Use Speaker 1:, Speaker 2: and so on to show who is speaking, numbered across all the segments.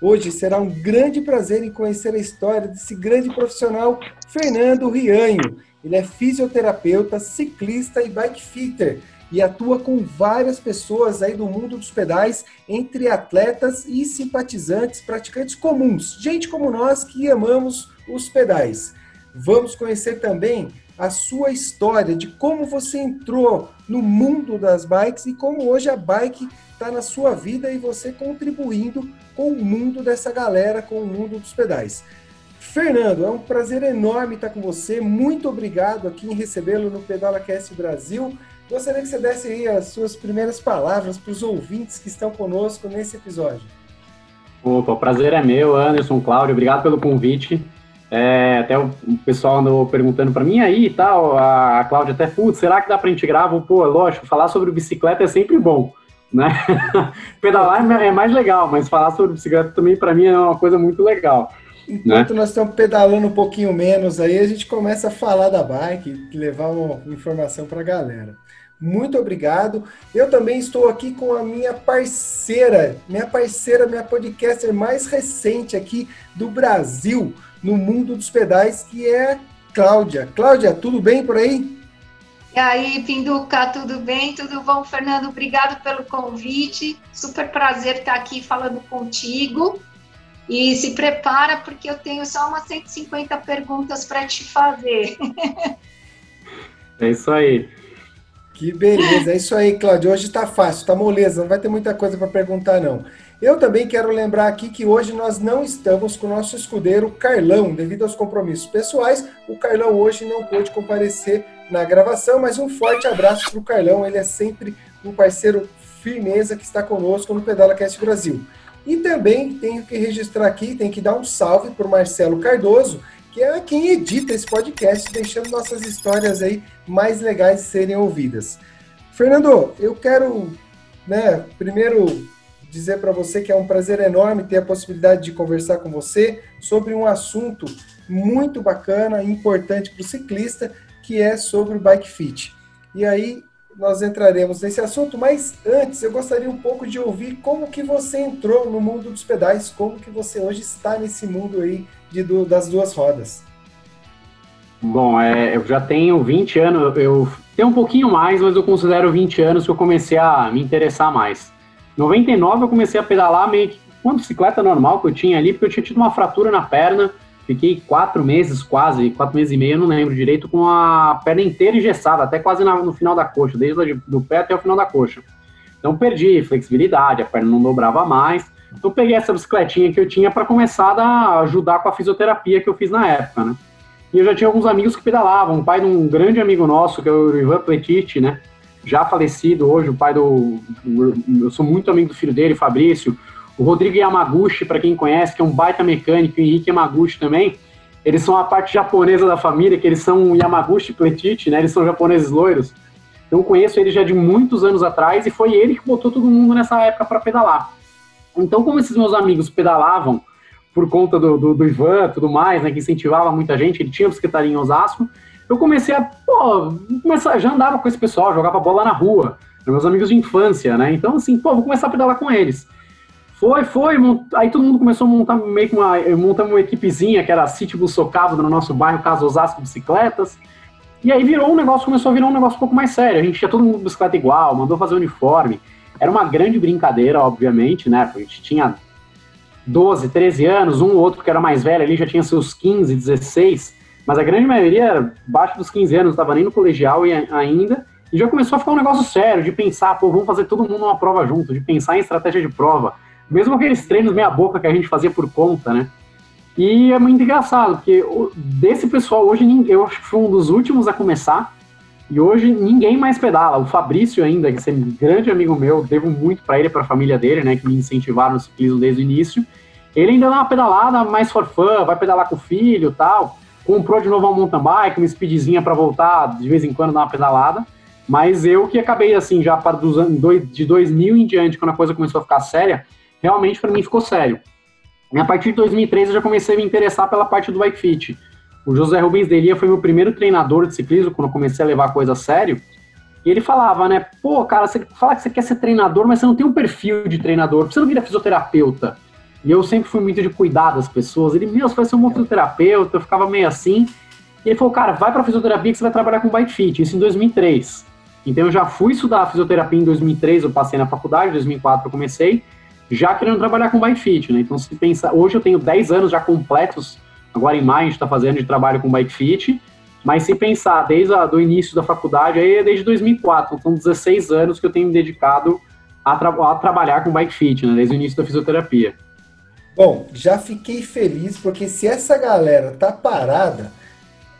Speaker 1: Hoje será um grande prazer em conhecer a história desse grande profissional, Fernando Rianho. Ele é fisioterapeuta, ciclista e bike fitter e atua com várias pessoas aí do mundo dos pedais, entre atletas e simpatizantes, praticantes comuns, gente como nós que amamos os pedais. Vamos conhecer também a sua história de como você entrou no mundo das bikes e como hoje a bike está na sua vida e você contribuindo com o mundo dessa galera, com o mundo dos pedais. Fernando, é um prazer enorme estar com você. Muito obrigado aqui em recebê-lo no Pedala Cast Brasil. Gostaria que você desse aí as suas primeiras palavras para os ouvintes que estão conosco nesse episódio.
Speaker 2: Opa, o prazer é meu, Anderson, Cláudio, obrigado pelo convite. É, até o, pessoal andou perguntando para mim aí e tal, a Cláudia até, putz, será que dá para a gente gravar? Pô, lógico, falar sobre bicicleta é sempre bom né? Pedalar é mais legal, mas falar sobre bicicleta também para mim é uma coisa muito legal.
Speaker 1: Enquanto né? nós estamos pedalando um pouquinho menos aí, a gente começa a falar da bike, levar uma informação para a galera. Muito obrigado. Eu também estou aqui com a minha parceira, minha parceira, minha podcaster mais recente aqui do Brasil, no mundo dos pedais, que é Cláudia. Cláudia, tudo bem por aí?
Speaker 3: E aí, Pinduca, tudo bem? Tudo bom, Fernando? Obrigado pelo convite. Super prazer estar aqui falando contigo. E se prepara, porque eu tenho só umas 150 perguntas para te fazer.
Speaker 2: É isso aí.
Speaker 1: Que beleza, é isso aí, Cláudio. Hoje está fácil, está moleza, não vai ter muita coisa para perguntar, não. Eu também quero lembrar aqui que hoje nós não estamos com o nosso escudeiro Carlão, devido aos compromissos pessoais. O Carlão hoje não pôde comparecer na gravação, mas um forte abraço para o Carlão, ele é sempre um parceiro firmeza que está conosco no Pedala Cast Brasil. E também tenho que registrar aqui, tem que dar um salve para o Marcelo Cardoso, que é quem edita esse podcast, deixando nossas histórias aí mais legais serem ouvidas. Fernando, eu quero, né, primeiro dizer para você que é um prazer enorme ter a possibilidade de conversar com você sobre um assunto muito bacana e importante para o ciclista, que é sobre o bike fit. E aí nós entraremos nesse assunto, mas antes eu gostaria um pouco de ouvir como que você entrou no mundo dos pedais, como que você hoje está nesse mundo aí de, do, das duas rodas.
Speaker 2: Bom, é, eu já tenho 20 anos, eu tenho um pouquinho mais, mas eu considero 20 anos que eu comecei a me interessar mais. Em 99 eu comecei a pedalar meio que com uma bicicleta normal que eu tinha ali, porque eu tinha tido uma fratura na perna, Fiquei quatro meses, quase, quatro meses e meio, não lembro direito, com a perna inteira engessada, até quase no final da coxa, desde o pé até o final da coxa. Então perdi flexibilidade, a perna não dobrava mais. Então peguei essa bicicletinha que eu tinha para começar a ajudar com a fisioterapia que eu fiz na época, né? E eu já tinha alguns amigos que pedalavam. O pai de um grande amigo nosso, que é o Ivan Petit, né? Já falecido hoje, o pai do. Eu sou muito amigo do filho dele, Fabrício. O Rodrigo Yamaguchi, para quem conhece, que é um baita mecânico, o Henrique Yamaguchi também, eles são a parte japonesa da família, que eles são Yamaguchi Petit, né? Eles são japoneses loiros. Então, eu conheço ele já de muitos anos atrás e foi ele que botou todo mundo nessa época para pedalar. Então, como esses meus amigos pedalavam por conta do, do, do Ivan tudo mais, né, que incentivava muita gente, ele tinha bicicletaria em Osasco, eu comecei a, pô, começar, já andava com esse pessoal, jogava bola na rua, meus amigos de infância, né? Então, assim, pô, vou começar a pedalar com eles. Foi, foi. Aí todo mundo começou a montar meio que uma, montar uma equipezinha, que era City Socavo no nosso bairro, Caso Osasco Bicicletas. E aí virou um negócio, começou a virar um negócio um pouco mais sério. A gente tinha todo mundo bicicleta igual, mandou fazer uniforme. Era uma grande brincadeira, obviamente, né? A gente tinha 12, 13 anos, um ou outro que era mais velho ali já tinha seus 15, 16, mas a grande maioria abaixo dos 15 anos, estava nem no colegial ainda, e já começou a ficar um negócio sério, de pensar, pô, vamos fazer todo mundo uma prova junto, de pensar em estratégia de prova, mesmo aqueles treinos meia boca que a gente fazia por conta, né? E é muito engraçado, porque desse pessoal hoje, eu acho que foi um dos últimos a começar, e hoje ninguém mais pedala. O Fabrício ainda, que é um grande amigo meu, devo muito para ele e para a família dele, né, que me incentivaram no ciclismo desde o início. Ele ainda dá uma pedalada mais for fun, vai pedalar com o filho tal. Comprou de novo uma mountain bike, uma speedzinha para voltar de vez em quando dar uma pedalada. Mas eu que acabei assim, já para dos anos de 2000 em diante, quando a coisa começou a ficar séria, realmente para mim ficou sério. E a partir de 2003 eu já comecei a me interessar pela parte do bike fit. O José Rubens Delia foi meu primeiro treinador de ciclismo quando eu comecei a levar a coisa a sério. E ele falava, né? Pô, cara, você fala que você quer ser treinador, mas você não tem um perfil de treinador, você não vira fisioterapeuta. E eu sempre fui muito de cuidar das pessoas. Ele, meu, você vai ser um fisioterapeuta, eu ficava meio assim. E ele falou, cara, vai pra fisioterapia que você vai trabalhar com bike fit. Isso em 2003. Então eu já fui estudar fisioterapia em 2003, eu passei na faculdade, em 2004 eu comecei, já querendo trabalhar com bike fit, né? Então se pensa, hoje eu tenho 10 anos já completos, agora em maio a gente está fazendo de trabalho com bike fit, mas se pensar desde o início da faculdade, aí é desde 2004, então são 16 anos que eu tenho me dedicado a, tra a trabalhar com bike fit, né? Desde o início da fisioterapia.
Speaker 1: Bom, já fiquei feliz porque se essa galera tá parada,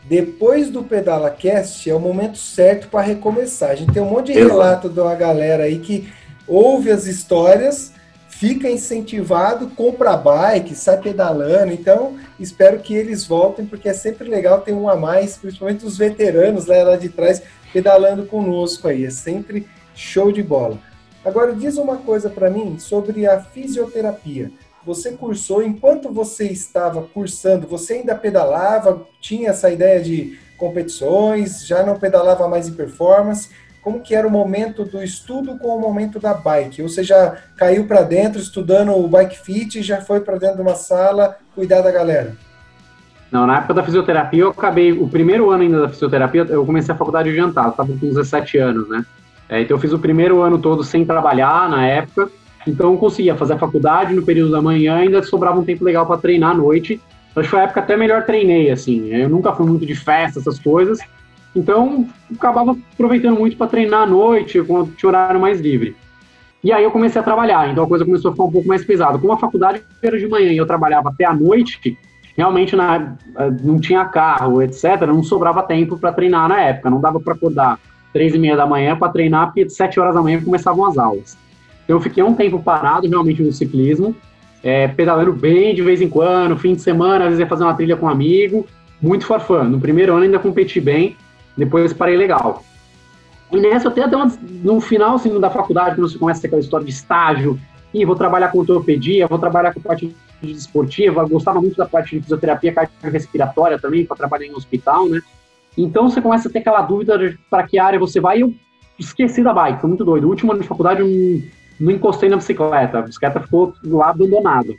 Speaker 1: depois do Pedala Cast é o momento certo para recomeçar. A gente tem um monte de relato de uma galera aí que ouve as histórias, fica incentivado, compra bike, sai pedalando. Então, espero que eles voltem, porque é sempre legal ter um a mais, principalmente os veteranos né, lá de trás, pedalando conosco aí. É sempre show de bola. Agora, diz uma coisa para mim sobre a fisioterapia você cursou, enquanto você estava cursando, você ainda pedalava, tinha essa ideia de competições, já não pedalava mais em performance? Como que era o momento do estudo com o momento da bike? Ou você já caiu para dentro estudando o bike fit e já foi para dentro de uma sala cuidar da galera?
Speaker 2: Não, na época da fisioterapia eu acabei, o primeiro ano ainda da fisioterapia, eu comecei a faculdade adiantada, estava com 17 anos, né? É, então eu fiz o primeiro ano todo sem trabalhar na época, então eu conseguia fazer a faculdade no período da manhã, ainda sobrava um tempo legal para treinar à noite. Acho que foi a época até melhor treinei, assim. Eu nunca fui muito de festa, essas coisas. Então, acabava aproveitando muito para treinar à noite, quando tinha horário mais livre. E aí eu comecei a trabalhar, então a coisa começou a ficar um pouco mais pesada. Como a faculdade era de manhã e eu trabalhava até à noite, realmente na, eh, não tinha carro, etc., não sobrava tempo para treinar na época. Não dava para acordar três e meia da manhã para treinar, porque sete horas da manhã começavam as aulas. Eu fiquei um tempo parado realmente no ciclismo, é, pedalando bem de vez em quando, fim de semana, às vezes ia fazer uma trilha com um amigo, muito farfã. No primeiro ano ainda competi bem, depois parei legal. E nessa até uma, no final assim, da faculdade, quando você começa aquela história de estágio, e vou trabalhar com ortopedia, vou trabalhar com parte esportiva, gostava muito da parte de fisioterapia cardiorrespiratória também, para trabalhar em um hospital, né? Então você começa a ter aquela dúvida para que área você vai, e eu esqueci da bike, foi muito doido. O último ano de faculdade, um não encostei na bicicleta, a bicicleta ficou lá abandonada.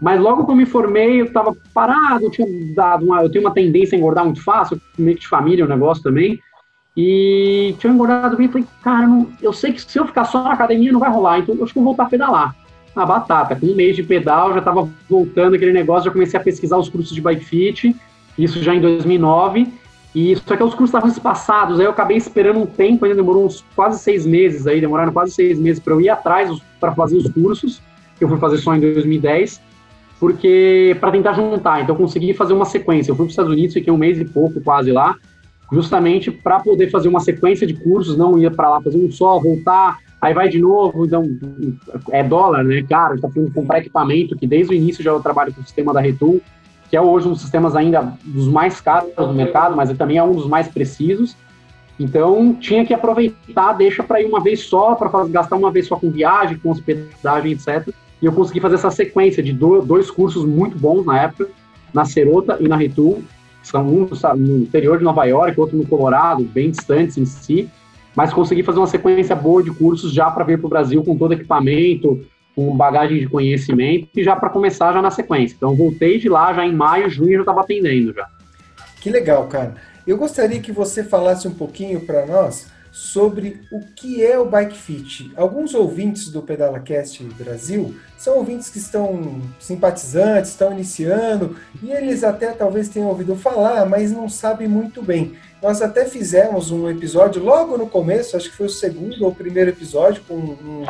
Speaker 2: Mas logo que eu me formei, eu estava parado, eu tinha dado uma, eu tenho uma tendência a engordar muito fácil, meio que de família o um negócio também, e tinha engordado bem, falei, cara, não, eu sei que se eu ficar só na academia não vai rolar, então eu acho que eu vou voltar a pedalar. Na batata, com um mês de pedal, já estava voltando aquele negócio, já comecei a pesquisar os cursos de bike fit, isso já em 2009, e só que os cursos estavam espaçados, aí eu acabei esperando um tempo, ainda demorou uns quase seis meses aí, demoraram quase seis meses para eu ir atrás para fazer os cursos, que eu fui fazer só em 2010, porque para tentar juntar, então eu consegui fazer uma sequência. Eu fui para os Estados Unidos, fiquei um mês e pouco quase lá, justamente para poder fazer uma sequência de cursos, não ia para lá fazer um só, voltar, aí vai de novo, então é dólar, né, cara, está precisando comprar equipamento, que desde o início já eu trabalho com o sistema da Retul, que é hoje um dos sistemas ainda dos mais caros do mercado, mas também é um dos mais precisos. Então, tinha que aproveitar, deixa para ir uma vez só, para gastar uma vez só com viagem, com hospedagem, etc. E eu consegui fazer essa sequência de dois cursos muito bons na época, na Serota e na Retul. São um no interior de Nova York, outro no Colorado, bem distantes em si. Mas consegui fazer uma sequência boa de cursos já para vir para o Brasil com todo equipamento, com bagagem de conhecimento e já para começar já na sequência. Então voltei de lá já em maio, junho já estava atendendo já.
Speaker 1: Que legal, cara. Eu gostaria que você falasse um pouquinho para nós sobre o que é o Bike Fit. Alguns ouvintes do PedalaCast Brasil são ouvintes que estão simpatizantes, estão iniciando, e eles até talvez tenham ouvido falar, mas não sabem muito bem. Nós até fizemos um episódio logo no começo, acho que foi o segundo ou primeiro episódio, com um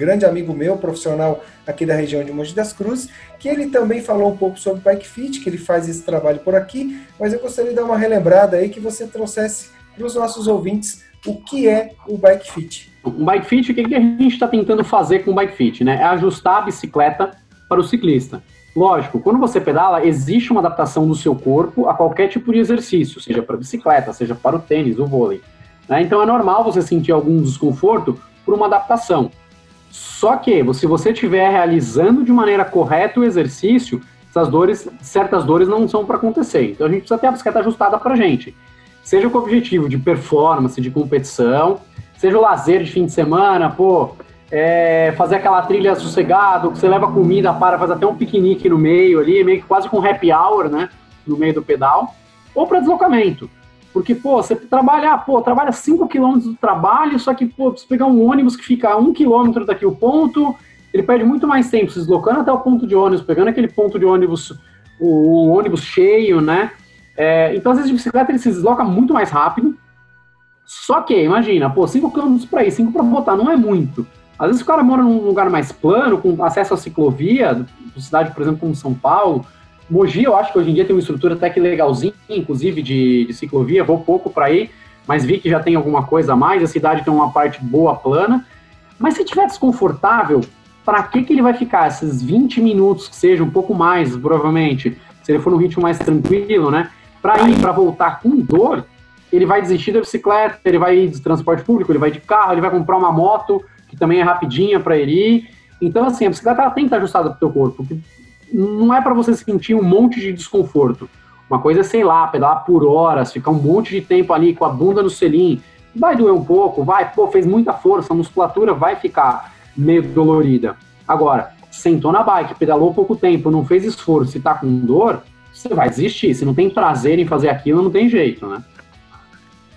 Speaker 1: grande amigo meu, profissional aqui da região de Mogi das Cruzes, que ele também falou um pouco sobre Bike Fit, que ele faz esse trabalho por aqui, mas eu gostaria de dar uma relembrada aí que você trouxesse para os nossos ouvintes o que é o Bike Fit.
Speaker 2: O Bike Fit, o que a gente está tentando fazer com o Bike Fit? Né? É ajustar a bicicleta para o ciclista. Lógico, quando você pedala, existe uma adaptação do seu corpo a qualquer tipo de exercício, seja para bicicleta, seja para o tênis, o vôlei. Né? Então é normal você sentir algum desconforto por uma adaptação. Só que, se você estiver realizando de maneira correta o exercício, essas dores, certas dores não são para acontecer. Então a gente precisa ter a bicicleta ajustada para a gente. Seja com o objetivo de performance, de competição, seja o lazer de fim de semana, pô, é, fazer aquela trilha sossegado, que você leva comida para, faz até um piquenique no meio ali, meio que quase com happy hour, né? No meio do pedal, ou para deslocamento. Porque, pô, você trabalha, pô, trabalha 5 km do trabalho, só que, pô, você pegar um ônibus que fica a 1 km daqui o ponto, ele perde muito mais tempo se deslocando até o ponto de ônibus, pegando aquele ponto de ônibus, o, o ônibus cheio, né? É, então, às vezes, de bicicleta ele se desloca muito mais rápido. Só que, imagina, pô, 5 km para ir, 5 para botar, não é muito. Às vezes o cara mora num lugar mais plano, com acesso à ciclovia, cidade, por exemplo, como São Paulo. Mogi, eu acho que hoje em dia tem uma estrutura até que legalzinha, inclusive de, de ciclovia, vou pouco para ir, mas vi que já tem alguma coisa a mais, a cidade tem uma parte boa plana. Mas se tiver desconfortável, para que, que ele vai ficar esses 20 minutos, que seja um pouco mais, provavelmente, se ele for num ritmo mais tranquilo, né? Para ir, para voltar com dor, ele vai desistir da bicicleta, ele vai ir de transporte público, ele vai de carro, ele vai comprar uma moto, que também é rapidinha para ele ir. Então, assim, a bicicleta ela tem que estar ajustada para o teu corpo. Não é para você sentir um monte de desconforto. Uma coisa é, sei lá, pedalar por horas, ficar um monte de tempo ali com a bunda no selim. Vai doer um pouco, vai, pô, fez muita força, a musculatura vai ficar meio dolorida. Agora, sentou na bike, pedalou pouco tempo, não fez esforço e tá com dor, você vai desistir. Se não tem prazer em fazer aquilo, não tem jeito, né?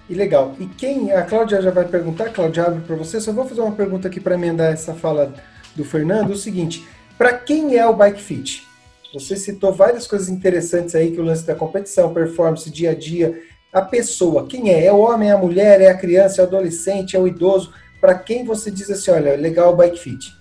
Speaker 1: E legal. E quem. A Cláudia já vai perguntar, Cláudia, abre para você. Só vou fazer uma pergunta aqui para emendar essa fala do Fernando. O seguinte: para quem é o Bike Fit? Você citou várias coisas interessantes aí, que o lance da competição, performance, dia a dia. A pessoa, quem é? É o homem, é a mulher, é a criança, é o adolescente, é o idoso? Para quem você diz assim, olha, legal o Bike Fit?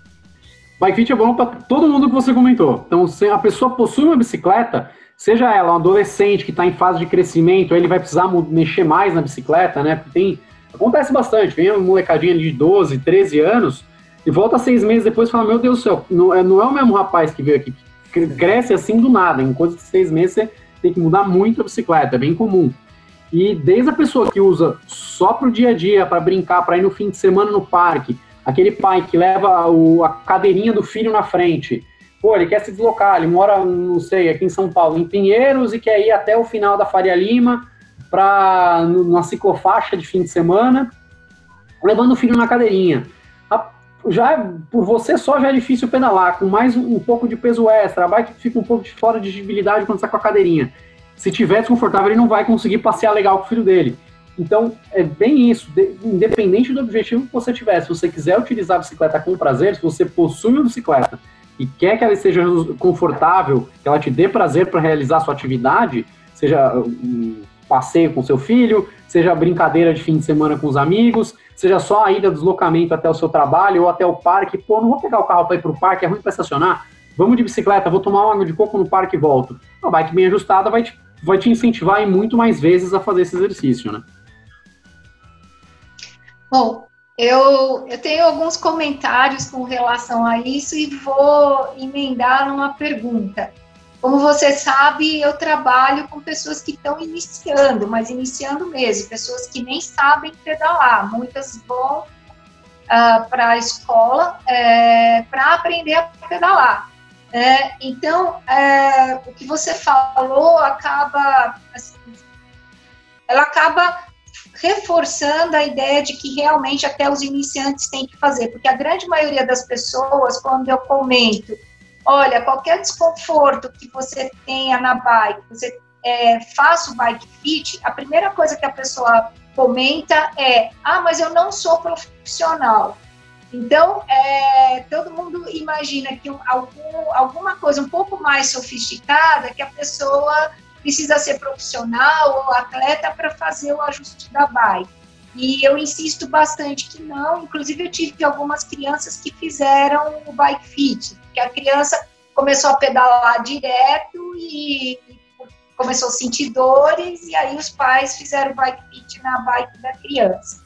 Speaker 2: Bike Fit é bom para todo mundo que você comentou. Então, se a pessoa possui uma bicicleta, seja ela um adolescente que está em fase de crescimento, ele vai precisar mexer mais na bicicleta, né? Porque tem, acontece bastante, vem uma molecadinha de 12, 13 anos e volta seis meses depois e fala, meu Deus do céu, não é, não é o mesmo rapaz que veio aqui, cresce assim do nada, em coisa de seis meses você tem que mudar muito a bicicleta, é bem comum. E desde a pessoa que usa só para o dia a dia, para brincar, para ir no fim de semana no parque, aquele pai que leva o, a cadeirinha do filho na frente, pô, ele quer se deslocar, ele mora, não sei, aqui em São Paulo, em Pinheiros, e quer ir até o final da Faria Lima para numa ciclofaixa de fim de semana, levando o filho na cadeirinha. Já por você só já é difícil pedalar, com mais um, pouco de peso extra, a bike fica um pouco de fora de visibilidade quando está com a cadeirinha. Se tiver desconfortável, ele não vai conseguir passear legal com o filho dele. Então, é bem isso. De, independente do objetivo que você tiver, se você quiser utilizar a bicicleta com prazer, se você possui uma bicicleta e quer que ela esteja confortável, que ela te dê prazer para realizar a sua atividade, seja um passeio com seu filho, seja brincadeira de fim de semana com os amigos, seja só a ida deslocamento até o seu trabalho ou até o parque. Pô, não vou pegar o carro para ir para o parque, é ruim para estacionar. Vamos de bicicleta, vou tomar uma água de coco no parque e volto. Uma bike bem ajustada vai te, vai te incentivar em muito mais vezes a fazer esse exercício, né?
Speaker 3: Bom, eu, eu tenho alguns comentários com relação a isso e vou emendar numa pergunta. Como você sabe, eu trabalho com pessoas que estão iniciando, mas iniciando mesmo, pessoas que nem sabem pedalar. Muitas vão uh, para a escola é, para aprender a pedalar. É, então, é, o que você falou acaba, assim, ela acaba reforçando a ideia de que realmente até os iniciantes têm que fazer, porque a grande maioria das pessoas, quando eu comento, olha, qualquer desconforto que você tenha na bike, você é, faça o bike fit, a primeira coisa que a pessoa comenta é, ah, mas eu não sou profissional. Então, é, todo mundo imagina que um, algum, alguma coisa um pouco mais sofisticada que a pessoa precisa ser profissional ou atleta para fazer o ajuste da bike. E eu insisto bastante que não. Inclusive, eu tive algumas crianças que fizeram o bike fit, que a criança começou a pedalar direto e começou a sentir dores, e aí os pais fizeram bike fit na bike da criança.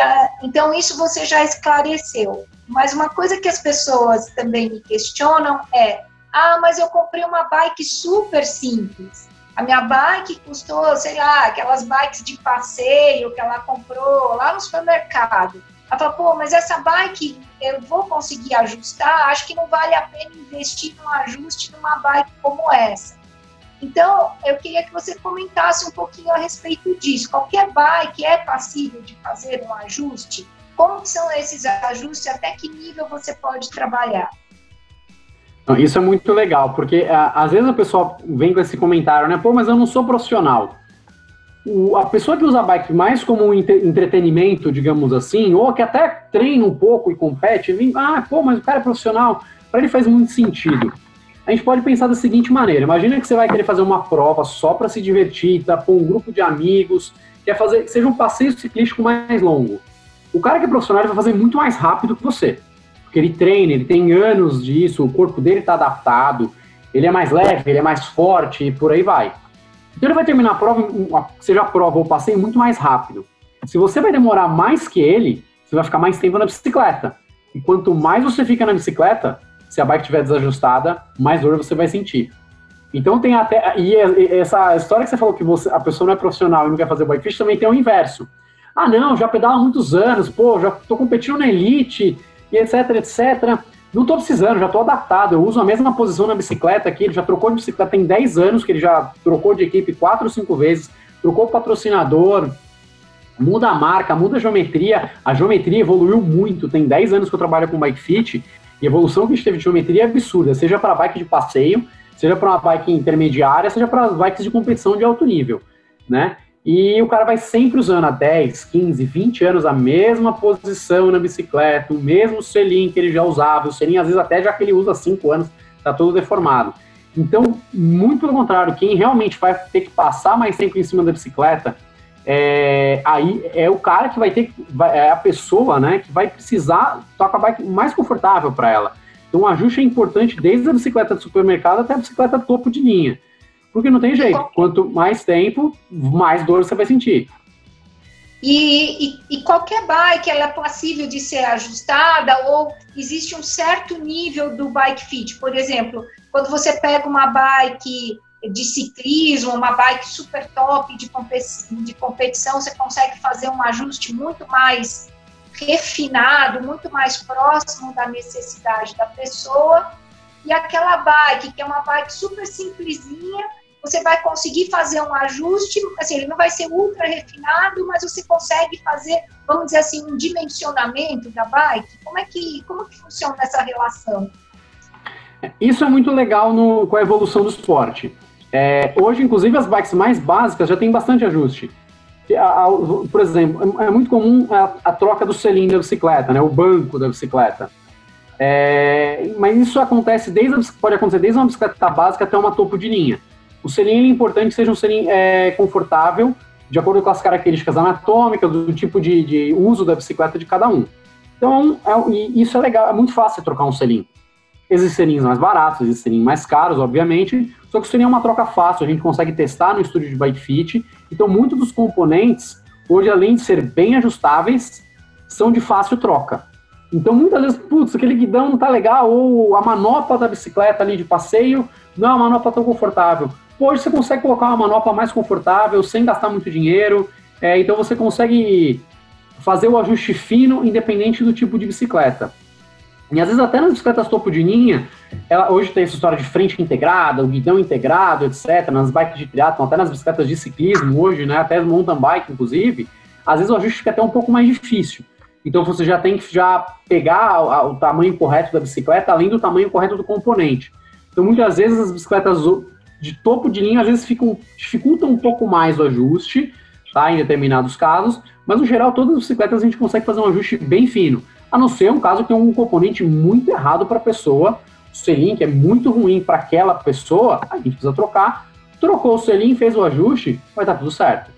Speaker 3: A, então, isso você já esclareceu. Mas uma coisa que as pessoas também me questionam é Ah, mas eu comprei uma bike super simples. A minha bike custou, sei lá, aquelas bikes de passeio que ela comprou lá no supermercado. Ela falou, pô, mas essa bike eu vou conseguir ajustar? Acho que não vale a pena investir num ajuste numa bike como essa. Então, eu queria que você comentasse um pouquinho a respeito disso. Qualquer bike é passível de fazer um ajuste? Como são esses ajustes? Até que nível você pode trabalhar?
Speaker 2: Isso é muito legal, porque às vezes a pessoa vem com esse comentário, né? Pô, mas eu não sou profissional. O, a pessoa que usa a bike mais como um entretenimento, digamos assim, ou que até treina um pouco e compete, vem, ah, pô, mas o cara é profissional, para ele faz muito sentido. A gente pode pensar da seguinte maneira: imagina que você vai querer fazer uma prova só para se divertir, tá? Com um grupo de amigos, quer fazer que seja um passeio ciclístico mais longo. O cara que é profissional vai fazer muito mais rápido que você porque ele treina, ele tem anos disso, o corpo dele está adaptado, ele é mais leve, ele é mais forte e por aí vai. Então ele vai terminar a prova, seja a prova ou passeio, muito mais rápido. Se você vai demorar mais que ele, você vai ficar mais tempo na bicicleta. E quanto mais você fica na bicicleta, se a bike estiver desajustada, mais dor você vai sentir. Então tem até. E essa história que você falou que você, a pessoa não é profissional e não quer fazer bike fish, também tem o inverso. Ah, não, já pedala há muitos anos, pô, já tô competindo na elite, e etc, etc. Não estou precisando, já estou adaptado. Eu uso a mesma posição na bicicleta aqui. Ele já trocou de bicicleta, tem 10 anos que ele já trocou de equipe 4 ou 5 vezes, trocou patrocinador, muda a marca, muda a geometria. A geometria evoluiu muito. Tem 10 anos que eu trabalho com bike fit e a evolução que a gente teve de geometria é absurda, seja para bike de passeio, seja para uma bike intermediária, seja para bikes de competição de alto nível, né? E o cara vai sempre usando há 10, 15, 20 anos a mesma posição na bicicleta, o mesmo selim que ele já usava, o selim às vezes até já que ele usa há 5 anos, está todo deformado. Então, muito pelo contrário, quem realmente vai ter que passar mais tempo em cima da bicicleta, é, aí é o cara que vai ter, é a pessoa, né, que vai precisar estar com a bike mais confortável para ela. Então, o ajuste é importante desde a bicicleta de supermercado até a bicicleta topo de linha. Porque não tem jeito. Quanto mais tempo, mais dor você vai sentir.
Speaker 3: E, e, e, qualquer bike ela é passível de ser ajustada ou existe um certo nível do bike fit. Por exemplo, quando você pega uma bike de ciclismo, uma bike super top de, de competição, você consegue fazer um ajuste muito mais refinado, muito mais próximo da necessidade da pessoa. E aquela bike, que é uma bike super simplesinha, você vai conseguir fazer um ajuste, assim, ele não vai ser ultra refinado, mas você consegue fazer, vamos dizer assim, um dimensionamento da bike? Como é que, como que funciona essa relação?
Speaker 2: Isso é muito legal no, com a evolução do esporte. É, hoje, inclusive, as bikes mais básicas já têm bastante ajuste. Por exemplo, é muito comum a, a troca do selim da bicicleta, né, o banco da bicicleta. É, mas isso acontece desde pode acontecer desde uma bicicleta básica até uma topo de linha. O selim é importante que seja um selim é, confortável, de acordo com as características anatômicas, do tipo de, de uso da bicicleta de cada um. Então, é, isso é legal, é muito fácil trocar um selim. Existem selins mais baratos, existem selins mais caros, obviamente, só que o selim é uma troca fácil, a gente consegue testar no estúdio de bike fit. Então, muitos dos componentes, hoje, além de ser bem ajustáveis, são de fácil troca. Então, muitas vezes, putz, aquele guidão não tá legal, ou a manopla da bicicleta ali de passeio não é uma manopla tão confortável. Hoje você consegue colocar uma manopla mais confortável, sem gastar muito dinheiro, é, então você consegue fazer o ajuste fino, independente do tipo de bicicleta. E às vezes até nas bicicletas topo de linha, ela, hoje tem essa história de frente integrada, o guidão integrado, etc. Nas bikes de triatlon, até nas bicicletas de ciclismo hoje, né, até mountain bike, inclusive, às vezes o ajuste fica até um pouco mais difícil. Então você já tem que já pegar o, o tamanho correto da bicicleta, além do tamanho correto do componente. Então muitas vezes as bicicletas de topo de linha às vezes ficam, dificultam um pouco mais o ajuste, tá? Em determinados casos, mas no geral todas as bicicletas a gente consegue fazer um ajuste bem fino. A não ser um caso que tem um componente muito errado para a pessoa, o selim que é muito ruim para aquela pessoa, a gente precisa trocar. Trocou o selim, fez o ajuste, vai estar tudo certo.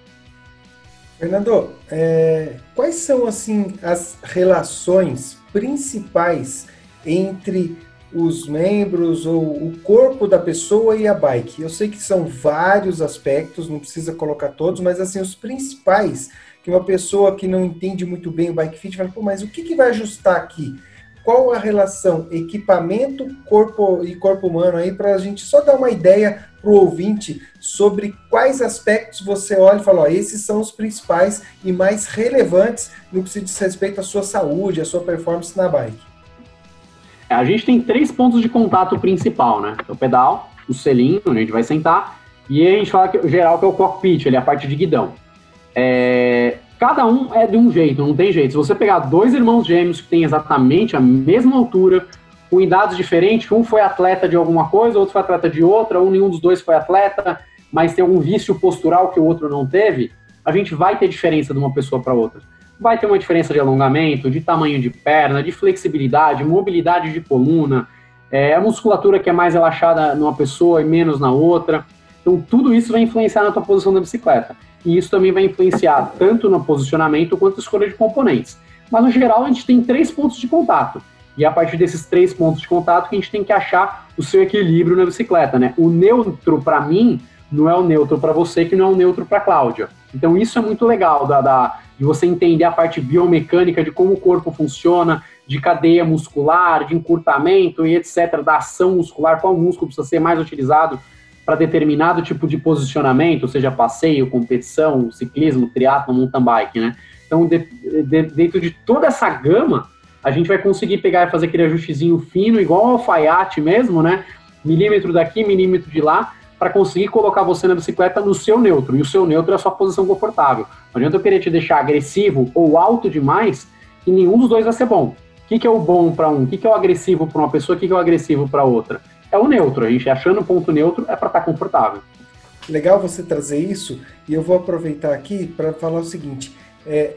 Speaker 1: Fernando, é, quais são assim as relações principais entre os membros ou o corpo da pessoa e a bike. Eu sei que são vários aspectos, não precisa colocar todos, mas assim os principais que uma pessoa que não entende muito bem o bike fit vai, pô, mas o que, que vai ajustar aqui? qual a relação equipamento corpo e corpo humano aí para a gente só dar uma ideia para o ouvinte sobre quais aspectos você olha e fala, ó, esses são os principais e mais relevantes no que se diz respeito à sua saúde, à sua performance na bike.
Speaker 2: É, a gente tem três pontos de contato principal, né? O pedal, o selinho, onde a gente vai sentar, e a gente fala que o geral que é o cockpit, ele é a parte de guidão. É, cada um é de um jeito, não tem jeito. Se você pegar dois irmãos gêmeos que têm exatamente a mesma altura, com idades diferentes, um foi atleta de alguma coisa, outro foi atleta de outra, ou nenhum dos dois foi atleta, mas tem algum vício postural que o outro não teve, a gente vai ter diferença de uma pessoa para outra. Vai ter uma diferença de alongamento, de tamanho de perna, de flexibilidade, mobilidade de coluna, é, a musculatura que é mais relaxada numa pessoa e menos na outra. Então, tudo isso vai influenciar na tua posição da bicicleta. E isso também vai influenciar tanto no posicionamento quanto na escolha de componentes. Mas, no geral, a gente tem três pontos de contato. E é a partir desses três pontos de contato que a gente tem que achar o seu equilíbrio na bicicleta, né? O neutro, para mim, não é o neutro para você, que não é o neutro para Cláudia. Então, isso é muito legal, da, da, de você entender a parte biomecânica de como o corpo funciona, de cadeia muscular, de encurtamento e etc., da ação muscular, qual músculo precisa ser mais utilizado para determinado tipo de posicionamento, seja passeio, competição, ciclismo, triatlo, mountain bike, né? Então, de, de, dentro de toda essa gama, a gente vai conseguir pegar e fazer aquele ajustezinho fino, igual ao alfaiate mesmo, né? Milímetro daqui, milímetro de lá, para conseguir colocar você na bicicleta no seu neutro. E o seu neutro é a sua posição confortável. Não adianta eu querer te deixar agressivo ou alto demais, que nenhum dos dois vai ser bom. O que, que é o bom para um? O que, que é o agressivo para uma pessoa? O que, que é o agressivo para outra? é o neutro. A gente achando o ponto neutro é para estar tá confortável.
Speaker 1: Legal você trazer isso e eu vou aproveitar aqui para falar o seguinte: é,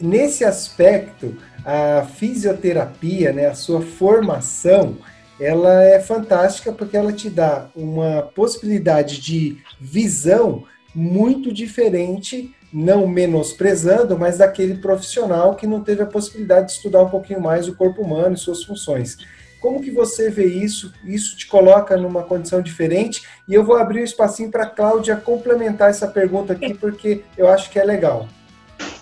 Speaker 1: nesse aspecto, a fisioterapia, né, a sua formação, ela é fantástica porque ela te dá uma possibilidade de visão muito diferente, não menosprezando, mas daquele profissional que não teve a possibilidade de estudar um pouquinho mais o corpo humano e suas funções. Como que você vê isso? Isso te coloca numa condição diferente? E eu vou abrir um espacinho para a Cláudia complementar essa pergunta aqui, porque eu acho que é legal.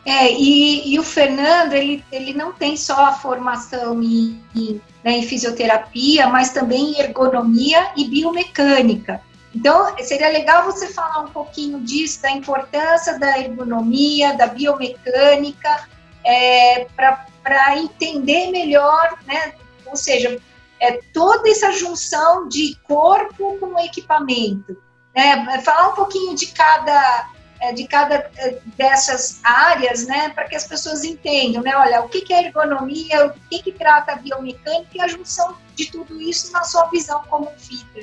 Speaker 3: É, e, e, o Fernando, ele, ele não tem só a formação em, em, né, em fisioterapia, mas também em ergonomia e biomecânica. Então, seria legal você falar um pouquinho disso, da importância da ergonomia, da biomecânica, é, para entender melhor, né, ou seja, é, toda essa junção de corpo com equipamento. Né? Falar um pouquinho de cada, de cada é, dessas áreas, né, para que as pessoas entendam, né? Olha, o que, que é ergonomia, o que, que trata a biomecânica e a junção de tudo isso na sua visão como físico.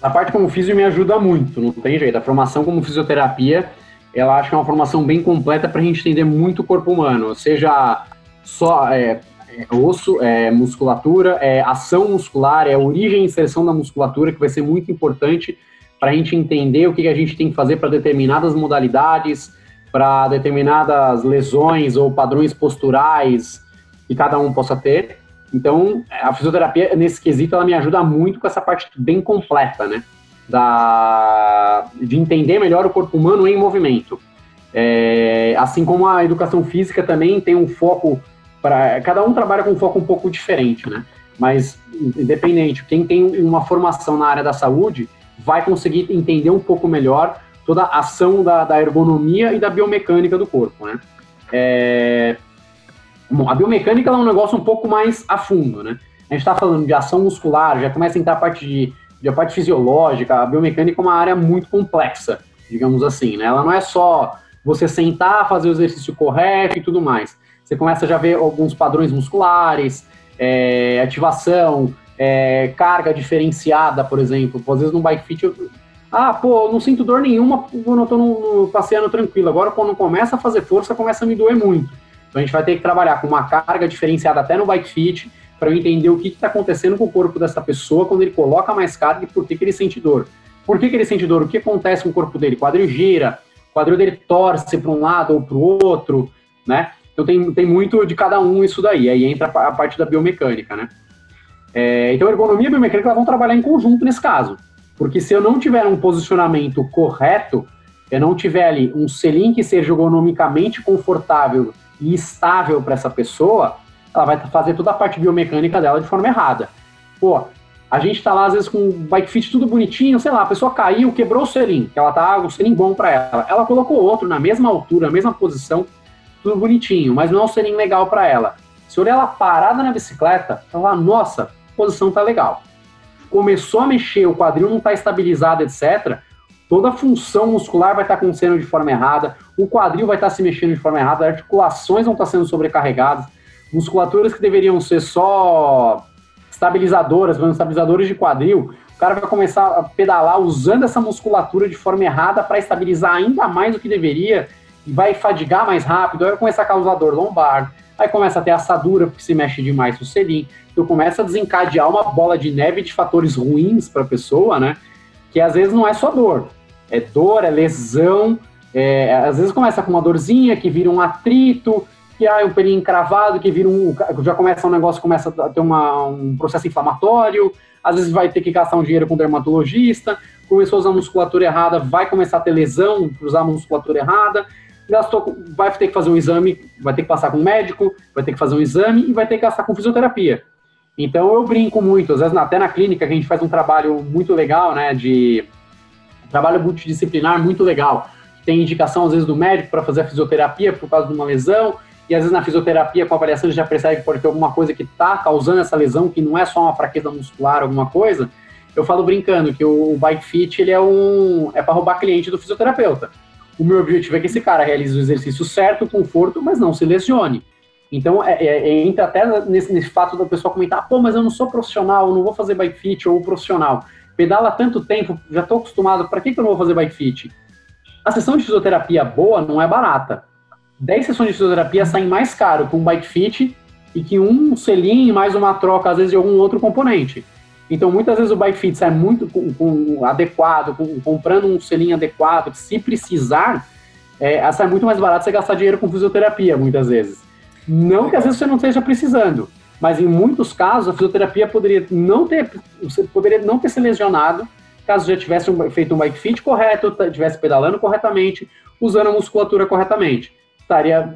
Speaker 2: A parte como físico me ajuda muito, não tem jeito. A formação como fisioterapia, ela acho que é uma formação bem completa para a gente entender muito o corpo humano, seja só é, é osso, é musculatura, é ação muscular, é origem e inserção da musculatura, que vai ser muito importante para a gente entender o que, a gente tem que fazer para determinadas modalidades, para determinadas lesões ou padrões posturais que cada um possa ter. Então, a fisioterapia, nesse quesito, ela me ajuda muito com essa parte bem completa, né? Da, de entender melhor o corpo humano em movimento. É, assim como a educação física também tem um foco para cada um trabalha com um foco um pouco diferente, né? Mas independente, quem tem uma formação na área da saúde vai conseguir entender um pouco melhor toda a ação da, da ergonomia e da biomecânica do corpo, né? É... Bom, a biomecânica é um negócio um pouco mais a fundo, né? A gente está falando de ação muscular, já começa a entrar a parte de, de a parte fisiológica, a biomecânica é uma área muito complexa, digamos assim, né? Ela não é só você sentar, fazer o exercício correto e tudo mais você começa a já ver alguns padrões musculares, é, ativação, é, carga diferenciada, por exemplo. Às vezes no bike fit eu, ah, pô, não sinto dor nenhuma quando eu tô no, no, passeando tranquilo. Agora, quando começa a fazer força, começa a me doer muito. Então, a gente vai ter que trabalhar com uma carga diferenciada até no bike fit, para eu entender o que está acontecendo com o corpo dessa pessoa quando ele coloca mais carga e por que, que ele sente dor. Por que, que ele sente dor? O que acontece com o corpo dele? O quadril gira, o quadril dele torce para um lado ou para o outro, né? Então tem, tem muito de cada um isso daí. Aí entra a parte da biomecânica, né? É, então ergonomia e biomecânica vão trabalhar em conjunto nesse caso. Porque se eu não tiver um posicionamento correto, eu não tiver ali um selim que seja ergonomicamente confortável e estável para essa pessoa, ela vai fazer toda a parte biomecânica dela de forma errada. Pô, a gente tá lá, às vezes, com o bike fit tudo bonitinho, sei lá, a pessoa caiu, quebrou o selim, que ela tá, o selim bom para ela. Ela colocou outro na mesma altura, na mesma posição, tudo bonitinho, mas não é um selim legal para ela. Se olhar ela parada na bicicleta, ela fala, nossa, posição tá legal. Começou a mexer, o quadril não tá estabilizado, etc., toda a função muscular vai estar tá acontecendo de forma errada, o quadril vai estar tá se mexendo de forma errada, articulações vão estar tá sendo sobrecarregadas, musculaturas que deveriam ser só estabilizadoras, estabilizadores de quadril, o cara vai começar a pedalar usando essa musculatura de forma errada para estabilizar ainda mais do que deveria e vai fadigar mais rápido, aí vai começar a causar dor lombar, aí começa a ter assadura porque se mexe demais o selim, então começa a desencadear uma bola de neve de fatores ruins para a pessoa, né? Que às vezes não é só dor, é dor, é lesão, é, às vezes começa com uma dorzinha que vira um atrito, que há um pelinho encravado, que vira um. Já começa um negócio, começa a ter uma, um processo inflamatório, às vezes vai ter que gastar um dinheiro com dermatologista, começou a usar musculatura errada, vai começar a ter lesão por usar musculatura errada, gastou, vai ter que fazer um exame, vai ter que passar com um médico, vai ter que fazer um exame e vai ter que gastar com fisioterapia. Então eu brinco muito, às vezes até na clínica que a gente faz um trabalho muito legal, né, de trabalho multidisciplinar muito legal. Tem indicação às vezes do médico para fazer a fisioterapia por causa de uma lesão, e às vezes na fisioterapia, com a avaliação, ele já percebe que pode ter alguma coisa que está causando essa lesão, que não é só uma fraqueza muscular, alguma coisa. Eu falo brincando que o bike fit ele é um é para roubar cliente do fisioterapeuta. O meu objetivo é que esse cara realize o exercício certo, conforto, mas não se lesione. Então, é, é, é, entra até nesse, nesse fato da pessoa comentar, pô, mas eu não sou profissional, eu não vou fazer bike fit ou profissional. Pedala tanto tempo, já estou acostumado, para que, que eu não vou fazer bike fit? A sessão de fisioterapia boa não é barata. 10 sessões de fisioterapia saem mais caro que um bike fit e que um selim mais uma troca, às vezes, de algum outro componente. Então, muitas vezes o bike fit sai muito com, com adequado, com, comprando um selim adequado, se precisar, é, sai muito mais barato você gastar dinheiro com fisioterapia, muitas vezes. Não que às vezes você não esteja precisando, mas em muitos casos a fisioterapia poderia não ter, você poderia não ter se lesionado caso já tivesse feito um bike fit correto, estivesse pedalando corretamente, usando a musculatura corretamente estaria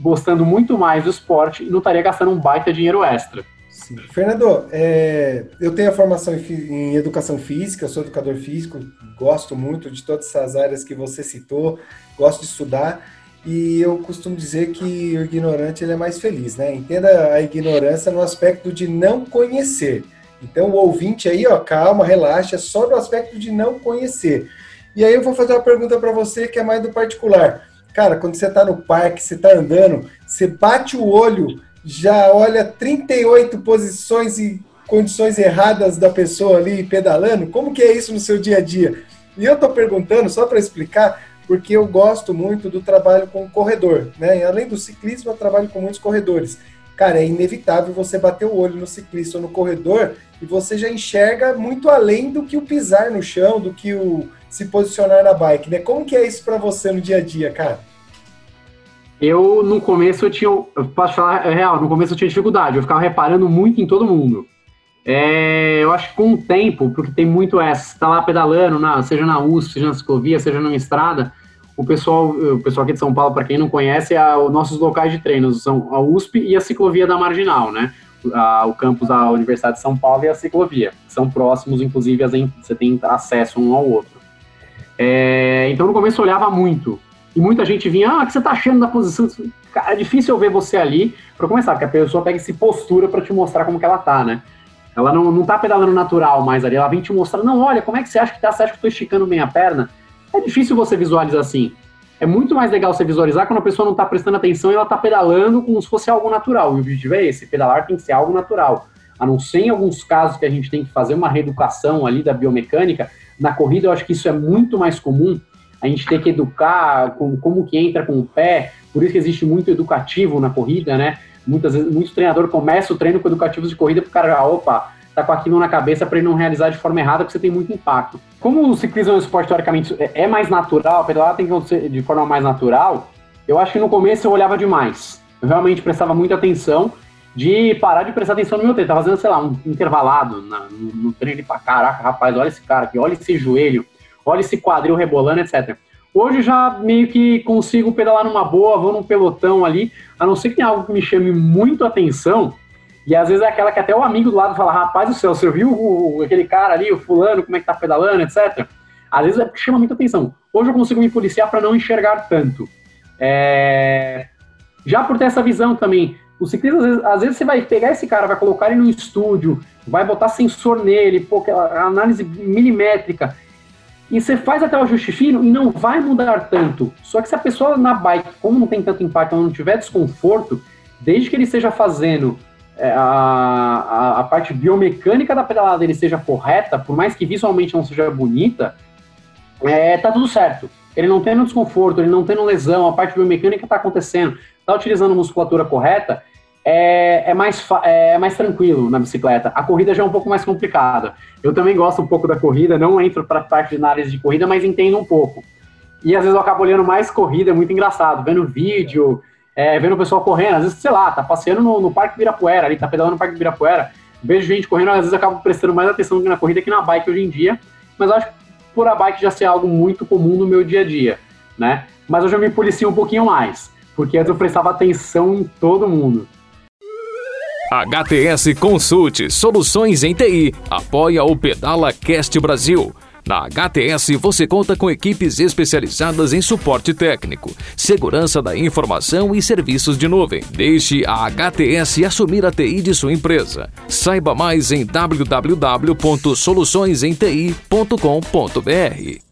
Speaker 2: gostando muito mais do esporte e não estaria gastando um baita dinheiro extra.
Speaker 1: Sim. Fernando, é, eu tenho a formação em, em, educação física, sou educador físico, gosto muito de todas essas áreas que você citou, gosto de estudar e eu costumo dizer que o ignorante ele é mais feliz, né? Entenda a ignorância no aspecto de não conhecer. Então o ouvinte aí, ó, calma, relaxa, só no aspecto de não conhecer. E aí eu vou fazer uma pergunta para você que é mais do particular. Cara, quando você está no parque, você está andando, você bate o olho, já olha 38 posições e condições erradas da pessoa ali pedalando. Como que é isso no seu dia a dia? E eu estou perguntando, só para explicar, porque eu gosto muito do trabalho com corredor. Né? Além do ciclismo, eu trabalho com muitos corredores. Cara, é inevitável você bater o olho no ciclista ou no corredor e você já enxerga muito além do que o pisar no chão, do que o se posicionar na bike, né? Como que é isso para você no dia a dia, cara?
Speaker 2: Eu, no começo, eu tinha. Posso falar é real, no começo eu tinha dificuldade, eu ficava reparando muito em todo mundo. É, eu acho que com o tempo, porque tem muito essa, tá lá pedalando, na, seja na USP, seja na ciclovia, seja numa estrada, o pessoal, o pessoal aqui de São Paulo, para quem não conhece, é os nossos locais de treinos são a USP e a ciclovia da Marginal, né? A, o campus da Universidade de São Paulo e a ciclovia, são próximos, inclusive, você tem acesso um ao outro. É, então no começo eu olhava muito. E muita gente vinha, ah, o que você tá achando da posição? é difícil eu ver você ali, para começar, porque a pessoa pega esse postura para te mostrar como que ela tá, né? Ela não, não tá pedalando natural mais ali, ela vem te mostrar, não, olha, como é que você acha que tá? Você acha que eu tô esticando bem a perna? É difícil você visualizar assim. É muito mais legal você visualizar quando a pessoa não tá prestando atenção e ela tá pedalando como se fosse algo natural. E o objetivo é esse, pedalar tem que ser algo natural. A não ser em alguns casos que a gente tem que fazer uma reeducação ali da biomecânica, na corrida, eu acho que isso é muito mais comum. A gente ter que educar com, como que entra com o pé, por isso que existe muito educativo na corrida, né? Muitas vezes, muitos treinadores começam o treino com educativos de corrida para o cara, opa, tá com aquilo na cabeça para ele não realizar de forma errada, porque você tem muito impacto. Como o ciclismo é um esporte teoricamente é, é mais natural, a pedalar tem que ser de forma mais natural, eu acho que no começo eu olhava demais. Eu realmente prestava muita atenção de parar de prestar atenção no meu treino. Tava fazendo, sei lá, um intervalado na, no, no treino pra caraca, rapaz, olha esse cara aqui, olha esse joelho, olha esse quadril rebolando, etc. Hoje já meio que consigo pedalar numa boa, vou num pelotão ali, a não ser que tenha algo que me chame muito atenção, e às vezes é aquela que até o amigo do lado fala, rapaz do céu, você viu o, aquele cara ali, o fulano, como é que tá pedalando, etc. Às vezes é chama muita atenção. Hoje eu consigo me policiar para não enxergar tanto. É... Já por ter essa visão também, o ciclista, às vezes, às vezes, você vai pegar esse cara, vai colocar ele no estúdio, vai botar sensor nele, pô, análise milimétrica, e você faz até o ajuste fino e não vai mudar tanto. Só que se a pessoa na bike, como não tem tanto impacto, não tiver desconforto, desde que ele esteja fazendo é, a, a, a, parte biomecânica da pedalada dele seja correta, por mais que visualmente não seja bonita, é, tá tudo certo. Ele não tendo desconforto, ele não tendo lesão, a parte biomecânica está acontecendo, está utilizando a musculatura correta, é, é, mais, é mais tranquilo na bicicleta. A corrida já é um pouco mais complicada. Eu também gosto um pouco da corrida, não entro para parte de análise de corrida, mas entendo um pouco. E às vezes eu acabo olhando mais corrida, é muito engraçado, vendo vídeo, é, vendo o pessoal correndo, às vezes, sei lá, tá passeando no, no Parque Ibirapuera, ali, tá pedalando no Parque Ibirapuera, vejo gente correndo, às vezes eu acabo prestando mais atenção na corrida que na bike hoje em dia, mas acho que por a bike já ser algo muito comum no meu dia a dia, né? Mas hoje eu me policio um pouquinho mais, porque antes eu prestava atenção em todo mundo.
Speaker 4: HTS Consulte Soluções em TI apoia o Pedala Cast Brasil. Na HTS você conta com equipes especializadas em suporte técnico, segurança da informação e serviços de nuvem. Deixe a HTS assumir a TI de sua empresa. Saiba mais em www.soluçõesenti.com.br.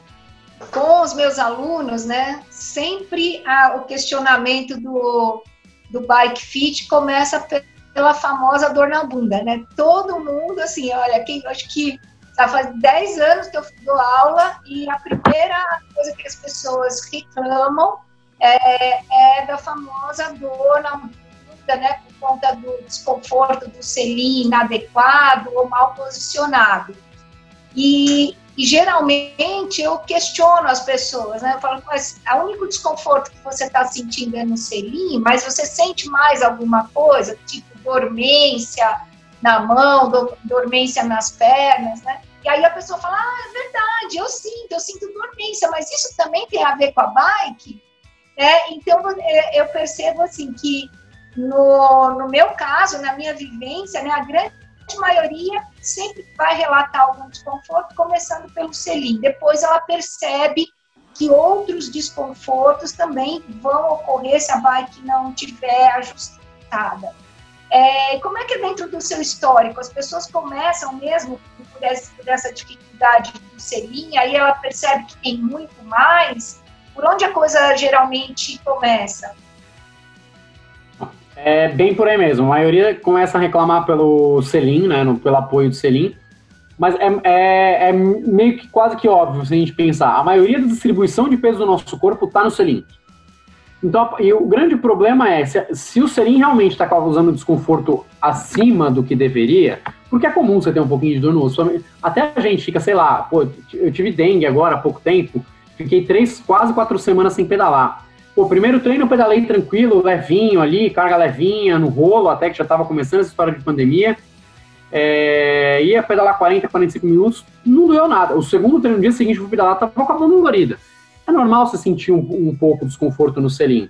Speaker 3: com os meus alunos, né, sempre a, o questionamento do, do bike fit começa pela famosa dor na bunda, né? Todo mundo, assim, olha, quem, acho que já faz 10 anos que eu dou aula e a primeira coisa que as pessoas reclamam é, é da famosa dor na bunda, né? Por conta do desconforto do selim inadequado ou mal posicionado. E, e geralmente eu questiono as pessoas, né? Eu falo, mas o único desconforto que você está sentindo é no selim, mas você sente mais alguma coisa, tipo dormência na mão, dormência nas pernas, né? E aí a pessoa fala, ah, é verdade, eu sinto, eu sinto dormência, mas isso também tem a ver com a bike? Né? Então é, eu percebo assim que no, no meu caso, na minha vivência, né, a grande maioria sempre vai relatar algum desconforto, começando pelo selim. Depois ela percebe que outros desconfortos também vão ocorrer se a bike não tiver ajustada. É, como é que é dentro do seu histórico? As pessoas começam mesmo por essa, por essa dificuldade do selim, aí ela percebe que tem muito mais. Por onde a coisa geralmente começa?
Speaker 2: É bem por aí mesmo. A maioria começa a reclamar pelo selim, né, no, pelo apoio do selim. Mas é, é, é, meio que quase que óbvio se a gente pensar. A maioria da distribuição de peso do nosso corpo está no selim. Então, e o grande problema é, se, se o selim realmente está causando desconforto acima do que deveria, porque é comum você ter um pouquinho de dor no osso. Até a gente fica, sei lá, pô, eu tive dengue agora há pouco tempo, fiquei três, quase quatro semanas sem pedalar. Pô, primeiro treino eu pedalei tranquilo, levinho ali, carga levinha, no rolo, até que já estava começando essa história de pandemia. É, ia pedalar 40, 45 minutos, não doeu nada. O segundo treino no dia seguinte eu fui pedalar, tava com a bunda dolorida. É normal você sentir um, um pouco de desconforto no selim.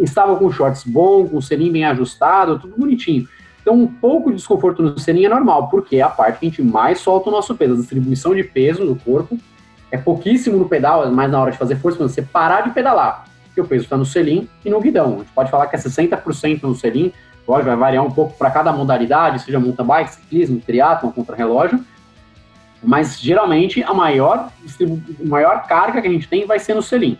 Speaker 2: Estava com shorts bom, com o selim bem ajustado, tudo bonitinho. Então, um pouco de desconforto no selim é normal, porque é a parte que a gente mais solta o nosso peso, a distribuição de peso no corpo. É pouquíssimo no pedal, mas na hora de fazer força, você parar de pedalar que o peso está no selim e no guidão. A gente pode falar que é 60% no selim, lógico, vai variar um pouco para cada modalidade, seja mountain bike, ciclismo, triatlon, contra-relógio, mas geralmente a maior, maior carga que a gente tem vai ser no selim.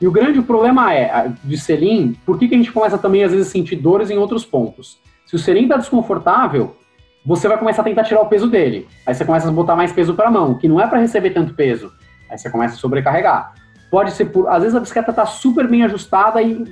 Speaker 2: E o grande problema é, de selim, por que, que a gente começa também às vezes a sentir dores em outros pontos? Se o selim está desconfortável, você vai começar a tentar tirar o peso dele. Aí você começa a botar mais peso para a mão, que não é para receber tanto peso. Aí você começa a sobrecarregar. Pode ser por. Às vezes a bicicleta está super bem ajustada e,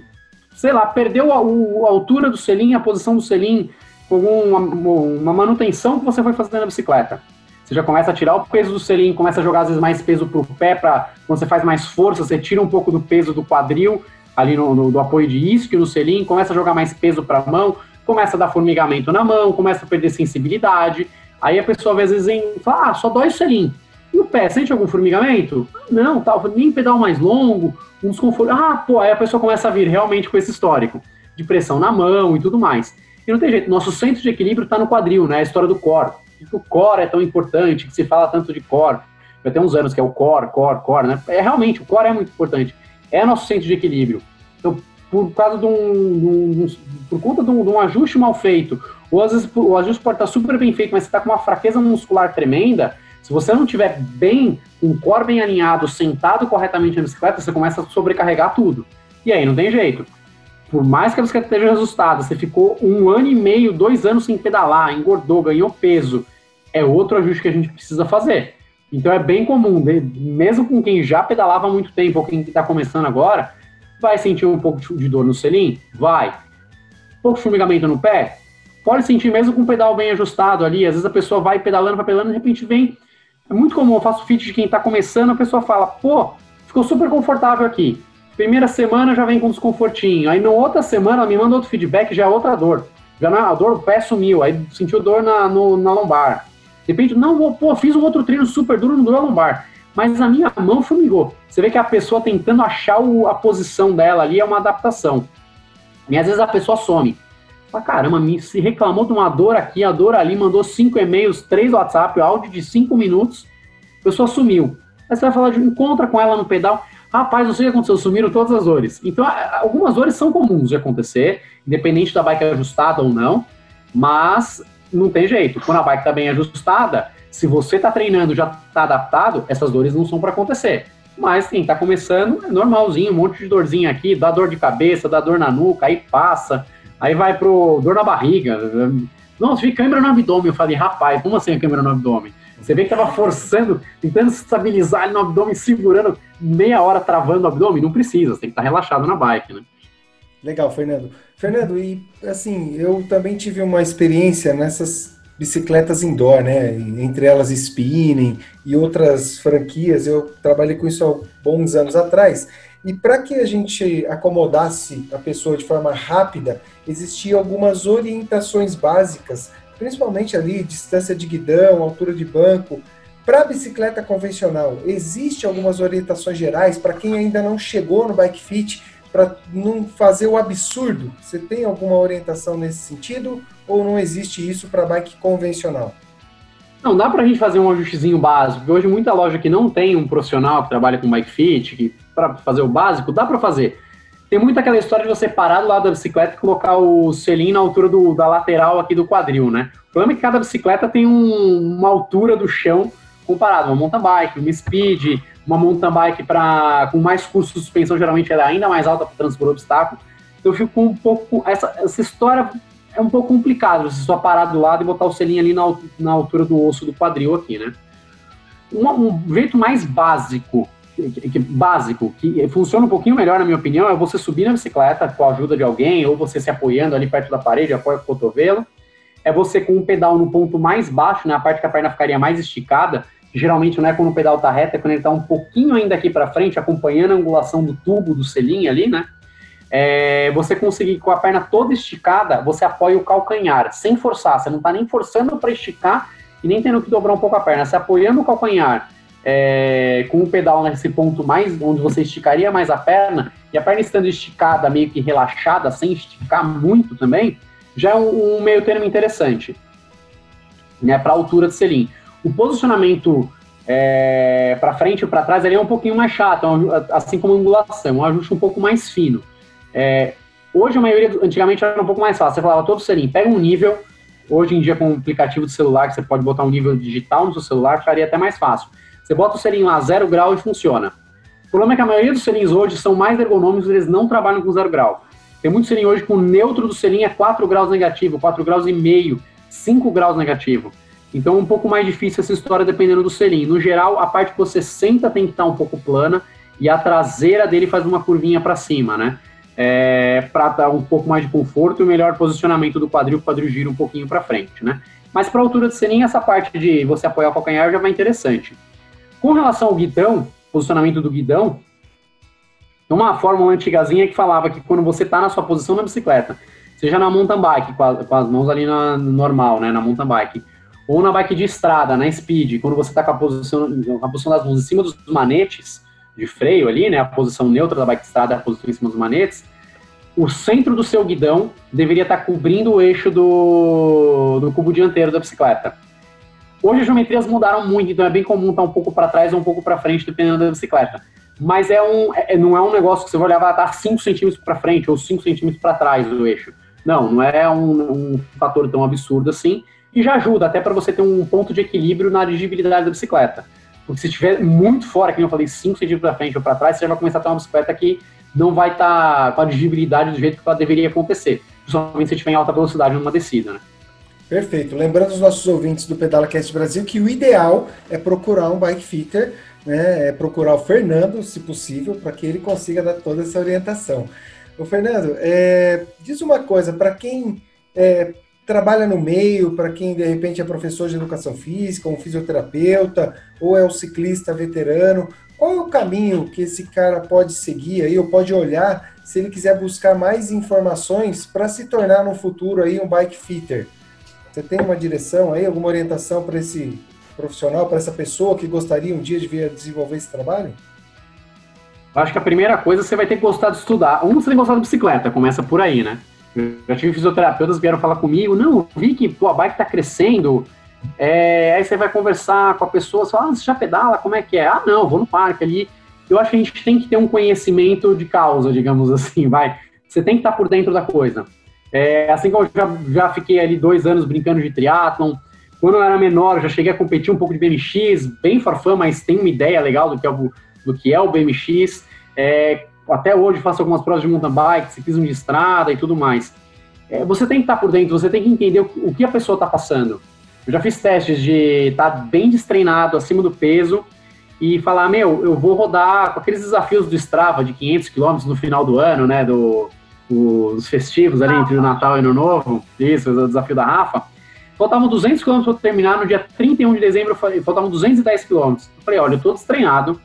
Speaker 2: sei lá, perdeu a, a, altura do selim, a posição do selim, com uma, uma manutenção que você foi fazendo na bicicleta. Você já começa a tirar o peso do selim, começa a jogar às vezes mais peso para o pé, para quando você faz mais força, você tira um pouco do peso do quadril, ali no, no do apoio de isquio no selim, começa a jogar mais peso para a mão, começa a dar formigamento na mão, começa a perder sensibilidade. Aí a pessoa às vezes vem, fala, ah, só dói o selim. E o pé, sente algum formigamento? Não, tal, tá, nem pedal mais longo, um desconforto. Ah, pô, aí a pessoa começa a vir realmente com esse histórico de pressão na mão e tudo mais. E não tem jeito, nosso centro de equilíbrio está no quadril, né? A história do core. o core é tão importante, que se fala tanto de core. Já tem uns anos que é o core, core, core, né? É realmente, o core é muito importante. É nosso centro de equilíbrio. Então, por causa de um, de um por conta de um, de um, ajuste mal feito, ou às vezes o ajuste pode estar super bem feito, mas você está com uma fraqueza muscular tremenda, se você não tiver bem, um core bem alinhado, sentado corretamente na bicicleta, você começa a sobrecarregar tudo. E aí não tem jeito por mais que a bicicleta esteja ajustada, você ficou um ano e meio, dois anos sem pedalar, engordou, ganhou peso, é outro ajuste que a gente precisa fazer. Então é bem comum, mesmo com quem já pedalava há muito tempo ou quem está começando agora, vai sentir um pouco de dor no selim? Vai. Um pouco de formigamento no pé? Pode sentir mesmo com o pedal bem ajustado ali. Às vezes a pessoa vai pedalando, vai pedalando, de repente vem. É muito comum, eu faço fit de quem está começando, a pessoa fala, pô, ficou super confortável aqui. Primeira semana já vem com desconfortinho. Aí na outra semana me manda outro feedback, já é outra dor. Já na, a dor do pé sumiu, aí sentiu dor na, no, na lombar. De repente, não, pô, fiz um outro treino super duro, não doeu a lombar. Mas a minha mão formigou. Você vê que a pessoa tentando achar o, a posição dela ali é uma adaptação. E às vezes a pessoa some. Fala, caramba, me, se reclamou de uma dor aqui, a dor ali, mandou cinco e-mails, três WhatsApp, áudio de cinco minutos, a pessoa sumiu. Aí você vai falar de encontra com ela no pedal. Rapaz, não sei o que aconteceu, sumiram todas as dores. Então, algumas dores são comuns de acontecer, independente da bike ajustada ou não, mas não tem jeito. Quando a bike está bem ajustada, se você está treinando, já está adaptado, essas dores não são para acontecer. Mas quem está começando é normalzinho, um monte de dorzinha aqui, dá dor de cabeça, dá dor na nuca, aí passa, aí vai pro dor na barriga. Nossa, fica câimbra no abdômen. Eu falei, rapaz, como assim a câimbra no abdômen? Você vê que tava forçando, tentando estabilizar no abdômen, segurando meia hora travando o abdômen. Não precisa, você tem que estar relaxado na bike, né?
Speaker 1: Legal, Fernando. Fernando, e assim, eu também tive uma experiência nessas bicicletas indoor, né? Entre elas Spinning e outras franquias. Eu trabalhei com isso há bons anos atrás. E para que a gente acomodasse a pessoa de forma rápida, existiam algumas orientações básicas principalmente ali distância de guidão, altura de banco. Para a bicicleta convencional, existe algumas orientações gerais para quem ainda não chegou no bike fit, para não fazer o absurdo? Você tem alguma orientação nesse sentido ou não existe isso para bike convencional?
Speaker 2: Não, dá para a gente fazer um ajustezinho básico, porque hoje muita loja que não tem um profissional que trabalha com bike fit, para fazer o básico, dá para fazer. Tem muito aquela história de você parar do lado da bicicleta e colocar o selim na altura do, da lateral aqui do quadril, né? O problema é que cada bicicleta tem um, uma altura do chão comparado. Uma mountain bike, uma speed, uma mountain bike pra, com mais curso de suspensão, geralmente ela é ainda mais alta para transpor obstáculo. Então eu fico um pouco. Essa, essa história é um pouco complicado, você só parar do lado e botar o selim ali na, na altura do osso do quadril aqui, né? Um, um jeito mais básico que, que, básico, que funciona um pouquinho melhor, na minha opinião, é você subir na bicicleta com a ajuda de alguém, ou você se apoiando ali perto da parede, apoia o cotovelo. É você com o pedal no ponto mais baixo, na né, parte que a perna ficaria mais esticada, geralmente não é quando o pedal tá reto, é quando ele tá um pouquinho ainda aqui para frente, acompanhando a angulação do tubo, do selim ali, né? É, você conseguir com a perna toda esticada, você apoia o calcanhar, sem forçar, você não tá nem forçando para esticar e nem tendo que dobrar um pouco a perna, você apoiando o calcanhar é, com o pedal nesse ponto mais onde você esticaria mais a perna, e a perna estando esticada, meio que relaxada, sem esticar muito também, já é um, um meio termo interessante né, para a altura do selim. O posicionamento é, para frente e para trás ele é um pouquinho mais chato, é assim como a angulação, um ajuste um pouco mais fino. É, hoje a maioria, antigamente era um pouco mais fácil, você falava todo selim, pega um nível, hoje em dia com o aplicativo de celular, que você pode botar um nível digital no seu celular, ficaria até mais fácil. Você bota o selinho lá, zero grau e funciona. O problema é que a maioria dos selinhos hoje são mais ergonômicos, eles não trabalham com zero grau. Tem muito selinho hoje com o neutro do selinho é 4 graus negativo, 4 graus e meio, 5 graus negativo. Então é um pouco mais difícil essa história dependendo do selinho. No geral, a parte que você senta tem que estar um pouco plana e a traseira dele faz uma curvinha para cima, né? É, para dar um pouco mais de conforto e melhor posicionamento do quadril, o quadril gira um pouquinho para frente, né? Mas para altura de selinho, essa parte de você apoiar o calcanhar já vai interessante. Com relação ao guidão, posicionamento do guidão, uma fórmula antigazinha que falava que quando você está na sua posição na bicicleta, seja na mountain bike, com, a, com as mãos ali na normal, né, na mountain bike, ou na bike de estrada, na speed, quando você está com a posição, a posição das mãos em cima dos manetes de freio ali, né, a posição neutra da bike de estrada, a posição em cima dos manetes, o centro do seu guidão deveria estar tá cobrindo o eixo do, do cubo dianteiro da bicicleta. Hoje as geometrias mudaram muito, então é bem comum estar um pouco para trás ou um pouco para frente, dependendo da bicicleta. Mas é um, é, não é um negócio que você vai vai estar 5 centímetros para frente ou 5 centímetros para trás do eixo. Não, não é um, um fator tão absurdo assim. E já ajuda até para você ter um ponto de equilíbrio na dirigibilidade da bicicleta. Porque se estiver muito fora, como eu falei, 5 centímetros para frente ou para trás, você já vai começar a ter uma bicicleta que não vai estar tá com a dirigibilidade do jeito que ela deveria acontecer. Principalmente se estiver em alta velocidade numa descida, né?
Speaker 1: Perfeito. Lembrando os nossos ouvintes do Pedala Cast Brasil que o ideal é procurar um bike fitter, né? É procurar o Fernando, se possível, para que ele consiga dar toda essa orientação. O Fernando, é, diz uma coisa para quem é, trabalha no meio, para quem de repente é professor de educação física, um fisioterapeuta ou é um ciclista veterano, qual é o caminho que esse cara pode seguir aí ou pode olhar se ele quiser buscar mais informações para se tornar no futuro aí um bike fitter? Você tem uma direção aí, alguma orientação para esse profissional, para essa pessoa que gostaria um dia de vir desenvolver esse trabalho?
Speaker 2: Acho que a primeira coisa você vai ter que gostar de estudar. Um, você tem que gostar de bicicleta, começa por aí, né? Eu tive fisioterapeutas que vieram falar comigo, não, vi que pô, a bike tá crescendo, é, aí você vai conversar com a pessoa, você fala, ah, você já pedala, como é que é? Ah, não, vou no parque ali. Eu acho que a gente tem que ter um conhecimento de causa, digamos assim, vai. Você tem que estar por dentro da coisa. É, assim como eu já, já fiquei ali dois anos brincando de triatlon, quando eu era menor, já cheguei a competir um pouco de BMX, bem farfã, mas tem uma ideia legal do que é o, do que é o BMX. É, até hoje faço algumas provas de mountain bike, ciclismo de estrada e tudo mais. É, você tem que estar por dentro, você tem que entender o, o que a pessoa está passando. Eu já fiz testes de estar tá bem destreinado, acima do peso, e falar, meu, eu vou rodar com aqueles desafios do Strava de 500 km no final do ano, né, do, os festivos ali entre o Natal e o Ano Novo, isso, o desafio da Rafa, faltavam 200 km para terminar, no dia 31 de dezembro faltavam 210 km. Eu falei, olha, eu tô destreinado,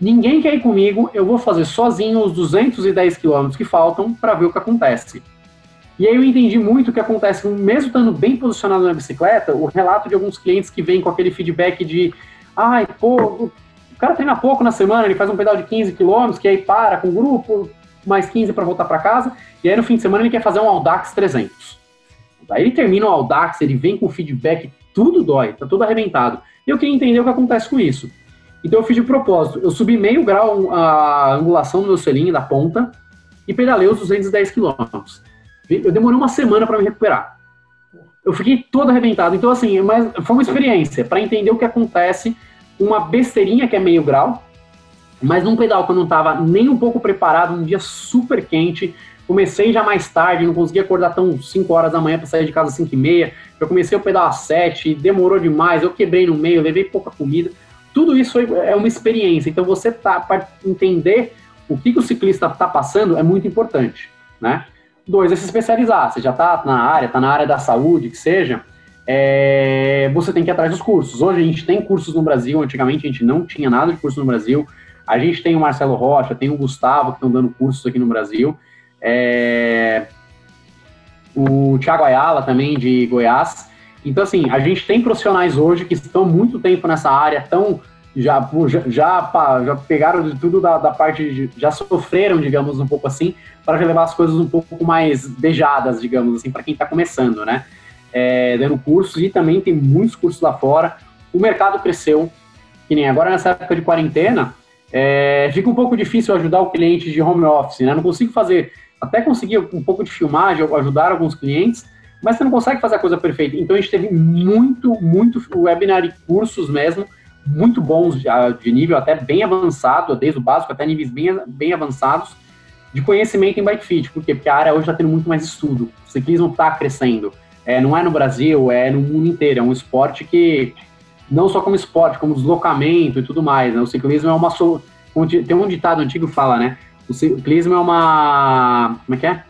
Speaker 2: ninguém quer ir comigo, eu vou fazer sozinho os 210 km que faltam para ver o que acontece. E aí eu entendi muito o que acontece, mesmo estando bem posicionado na bicicleta, o relato de alguns clientes que vêm com aquele feedback de ai, pô, o cara treina pouco na semana, ele faz um pedal de 15 km, que aí para com o grupo, mais 15 para voltar para casa, e aí no fim de semana ele quer fazer um Audax 300. Aí ele termina o Audax, ele vem com feedback, tudo dói, tá tudo arrebentado. E eu queria entender o que acontece com isso. Então eu fiz de propósito, eu subi meio grau a angulação do meu selinho da ponta e pedalei os 210 quilômetros. Eu demorei uma semana para me recuperar. Eu fiquei todo arrebentado. Então, assim, mas foi uma experiência para entender o que acontece. Uma besteirinha que é meio grau, mas num pedal que eu não estava nem um pouco preparado, um dia super quente, comecei já mais tarde, não conseguia acordar tão 5 horas da manhã para sair de casa às 5 e meia, eu comecei o pedal às 7, demorou demais, eu quebrei no meio, levei pouca comida, tudo isso é uma experiência, então você tá, para entender o que, que o ciclista está passando é muito importante, né? Dois, é se especializar, você já está na área, está na área da saúde, que seja, é, você tem que ir atrás dos cursos. Hoje a gente tem cursos no Brasil, antigamente a gente não tinha nada de curso no Brasil, a gente tem o Marcelo Rocha, tem o Gustavo que estão dando cursos aqui no Brasil. É... O Thiago Ayala também, de Goiás. Então, assim, a gente tem profissionais hoje que estão muito tempo nessa área, tão, já, já, já, já pegaram de tudo da, da parte, de, já sofreram, digamos, um pouco assim, para levar as coisas um pouco mais beijadas, digamos assim, para quem está começando, né? É, dando cursos e também tem muitos cursos lá fora. O mercado cresceu, que nem agora nessa época de quarentena, é, fica um pouco difícil ajudar o cliente de home office, né? Não consigo fazer, até conseguir um pouco de filmagem, ajudar alguns clientes, mas você não consegue fazer a coisa perfeita. Então a gente teve muito, muito webinar e cursos mesmo, muito bons de nível até bem avançado, desde o básico até níveis bem, bem avançados, de conhecimento em bike fit. Por quê? Porque a área hoje está tendo muito mais estudo. O ciclismo está crescendo. É, não é no Brasil, é no mundo inteiro. É um esporte que não só como esporte, como deslocamento e tudo mais. Né? O ciclismo é uma tem um ditado antigo que fala, né? O ciclismo é uma. Como é que é?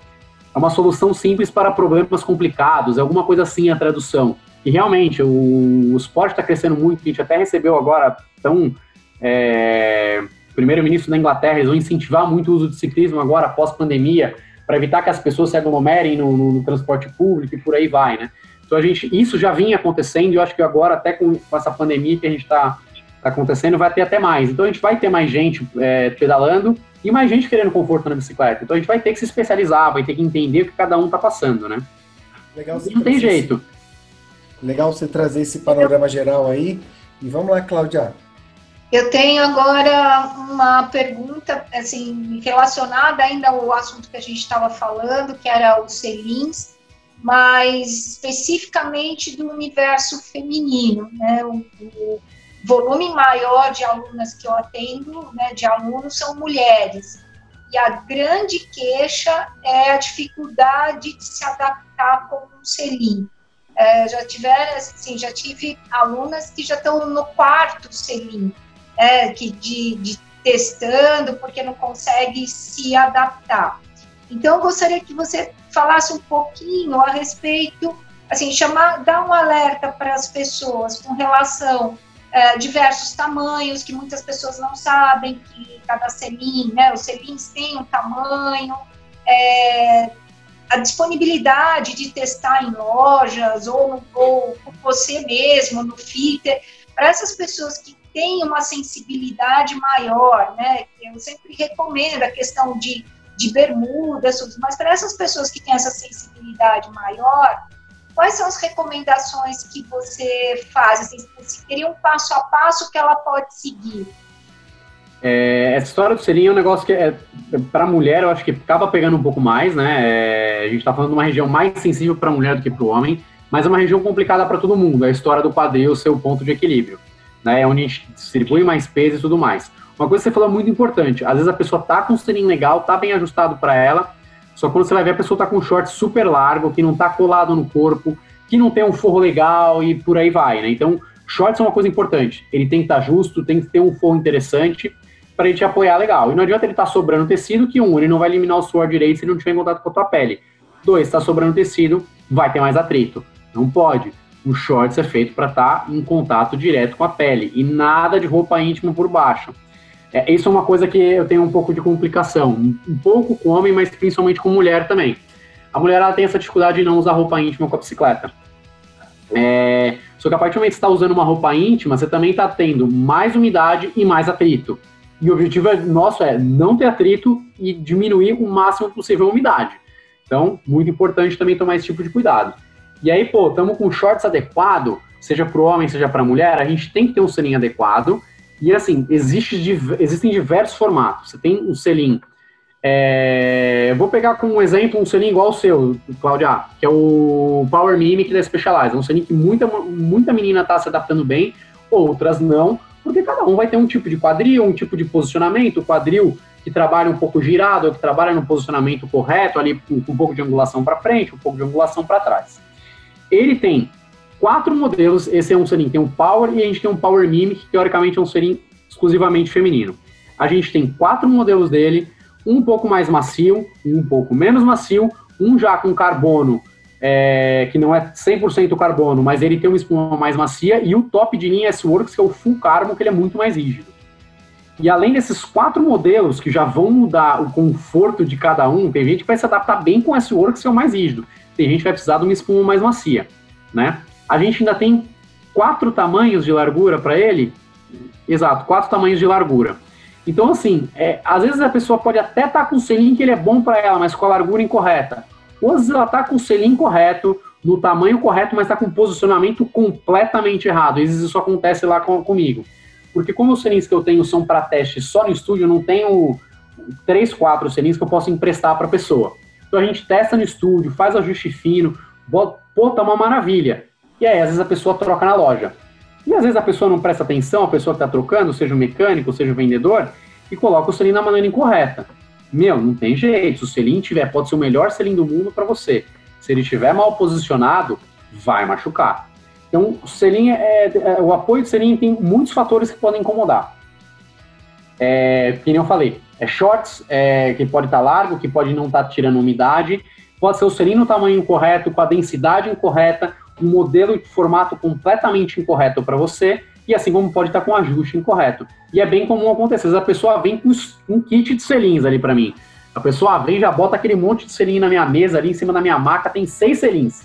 Speaker 2: É uma solução simples para problemas complicados, é alguma coisa assim a tradução. E realmente, o, o esporte está crescendo muito, a gente até recebeu agora, então, é, primeiro-ministro da Inglaterra, eles vão incentivar muito o uso de ciclismo agora, após pandemia, para evitar que as pessoas se aglomerem no, no, no, transporte público e por aí vai, né? Então, a gente, isso já vinha acontecendo, e eu acho que agora, até com, com essa pandemia que a gente está tá acontecendo, vai ter até mais. Então, a gente vai ter mais gente é, pedalando, e mais gente querendo conforto na bicicleta. Então a gente vai ter que se especializar, vai ter que entender o que cada um está passando, né?
Speaker 1: Legal
Speaker 2: não tem jeito.
Speaker 1: Esse... Legal você trazer esse panorama geral aí. E vamos lá, Cláudia.
Speaker 3: Eu tenho agora uma pergunta, assim, relacionada ainda ao assunto que a gente estava falando, que era os selins, mas especificamente do universo feminino, né? O, o, volume maior de alunas que eu atendo, né, de alunos, são mulheres. E a grande queixa é a dificuldade de se adaptar com um selim. É, já tiveram, assim, já tive alunas que já estão no quarto selim, é, que de, de testando porque não consegue se adaptar. Então, eu gostaria que você falasse um pouquinho a respeito, assim, chamar, dar um alerta para as pessoas com relação é, diversos tamanhos, que muitas pessoas não sabem que cada selim, né, os selins têm um tamanho, é, a disponibilidade de testar em lojas ou, ou você mesmo no fitter, para essas pessoas que têm uma sensibilidade maior, né, eu sempre recomendo a questão de, de bermudas, mas para essas pessoas que têm essa sensibilidade maior, quais são as recomendações que você faz? Assim, se teria um passo a passo que ela pode seguir?
Speaker 2: É, essa história do selinho é um negócio que, é, para mulher, eu acho que acaba pegando um pouco mais, né? É, a gente está falando de uma região mais sensível para a mulher do que para o homem, mas é uma região complicada para todo mundo. É a história do quadril ser o ponto de equilíbrio, né? É onde a gente distribui mais peso e tudo mais. Uma coisa que você falou muito importante: às vezes a pessoa tá com um selinho legal, tá bem ajustado para ela, só quando você vai ver a pessoa tá com um short super largo, que não tá colado no corpo, que não tem um forro legal e por aí vai, né? Então, shorts é uma coisa importante. Ele tem que estar tá justo, tem que ter um forro interessante para a gente apoiar legal. E não adianta ele estar tá sobrando tecido, que um, ele não vai eliminar o suor direito se ele não tiver em contato com a tua pele. Dois, está sobrando tecido, vai ter mais atrito. Não pode. O shorts é feito para estar tá em contato direto com a pele e nada de roupa íntima por baixo. É, isso é uma coisa que eu tenho um pouco de complicação, um pouco com homem, mas principalmente com mulher também. A mulher ela tem essa dificuldade de não usar roupa íntima com a bicicleta. É, só que a partir do momento que você está usando uma roupa íntima, você também está tendo mais umidade e mais atrito. E o objetivo é, nosso é não ter atrito e diminuir o máximo possível a umidade. Então, muito importante também tomar esse tipo de cuidado. E aí, pô, estamos com shorts adequado, seja para o homem, seja para a mulher, a gente tem que ter um selinho adequado e assim, existe, existem diversos formatos. Você tem um selim. É, vou pegar como exemplo um selim igual ao seu, Claudia, que é o Power Mimic da Specialized. É um selim que muita, muita menina está se adaptando bem, outras não, porque cada um vai ter um tipo de quadril, um tipo de posicionamento. O quadril que trabalha um pouco girado, que trabalha no posicionamento correto, ali com um pouco de angulação para frente, um pouco de angulação para trás. Ele tem quatro modelos. Esse é um selim, tem um Power e a gente tem um Power Mimic, que teoricamente é um selim exclusivamente feminino. A gente tem quatro modelos dele, um pouco mais macio, um pouco menos macio, um já com carbono, é, que não é 100% carbono, mas ele tem uma espuma mais macia, e o top de linha S-Works, que é o Full Carbon, que ele é muito mais rígido. E além desses quatro modelos que já vão mudar o conforto de cada um, tem gente que vai se adaptar bem com o S-Works, que é o mais rígido. Tem gente que vai precisar de uma espuma mais macia, né? A gente ainda tem quatro tamanhos de largura para ele. Exato, quatro tamanhos de largura. Então, assim, é, às vezes a pessoa pode até estar tá com o selinho que ele é bom para ela, mas com a largura incorreta. Ou às vezes ela está com o selinho correto, no tamanho correto, mas está com o posicionamento completamente errado. Às vezes isso acontece lá com, comigo. Porque como os selinhos que eu tenho são para teste só no estúdio, eu não tenho três, quatro selinhos que eu posso emprestar para a pessoa. Então a gente testa no estúdio, faz ajuste fino, bota, pô, tá uma maravilha. E aí, às vezes a pessoa troca na loja. E às vezes a pessoa não presta atenção, a pessoa que está trocando, seja o mecânico, seja o vendedor, e coloca o selim na maneira incorreta. Meu, não tem jeito. Se o selim tiver, pode ser o melhor selim do mundo para você. Se ele estiver mal posicionado, vai machucar. Então, o selim é, é, o apoio do selim tem muitos fatores que podem incomodar. é, que nem eu falei, é shorts, é, que pode estar tá largo, que pode não estar tá tirando umidade, pode ser o selim no tamanho incorreto, com a densidade incorreta, um modelo de formato completamente incorreto para você, e assim como pode estar com ajuste incorreto. E é bem comum acontecer, a pessoa vem com um kit de selins ali para mim. A pessoa vem já bota aquele monte de selim na minha mesa, ali em cima da minha maca, tem seis selins.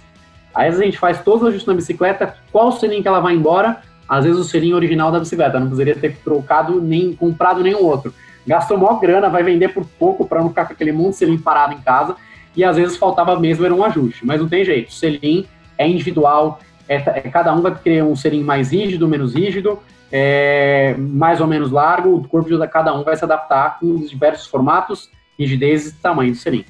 Speaker 2: Aí às vezes a gente faz todos os ajustes na bicicleta, qual selim que ela vai embora, às vezes o selim original da bicicleta, não precisaria ter trocado nem comprado nenhum outro. Gastou maior grana, vai vender por pouco para não ficar com aquele monte de selim parado em casa, e às vezes faltava mesmo era um ajuste, mas não tem jeito. Selim é individual, é, é, cada um vai querer um selim mais rígido, menos rígido, é, mais ou menos largo, o corpo de cada um vai se adaptar com os diversos formatos, rigidez e tamanho do selim.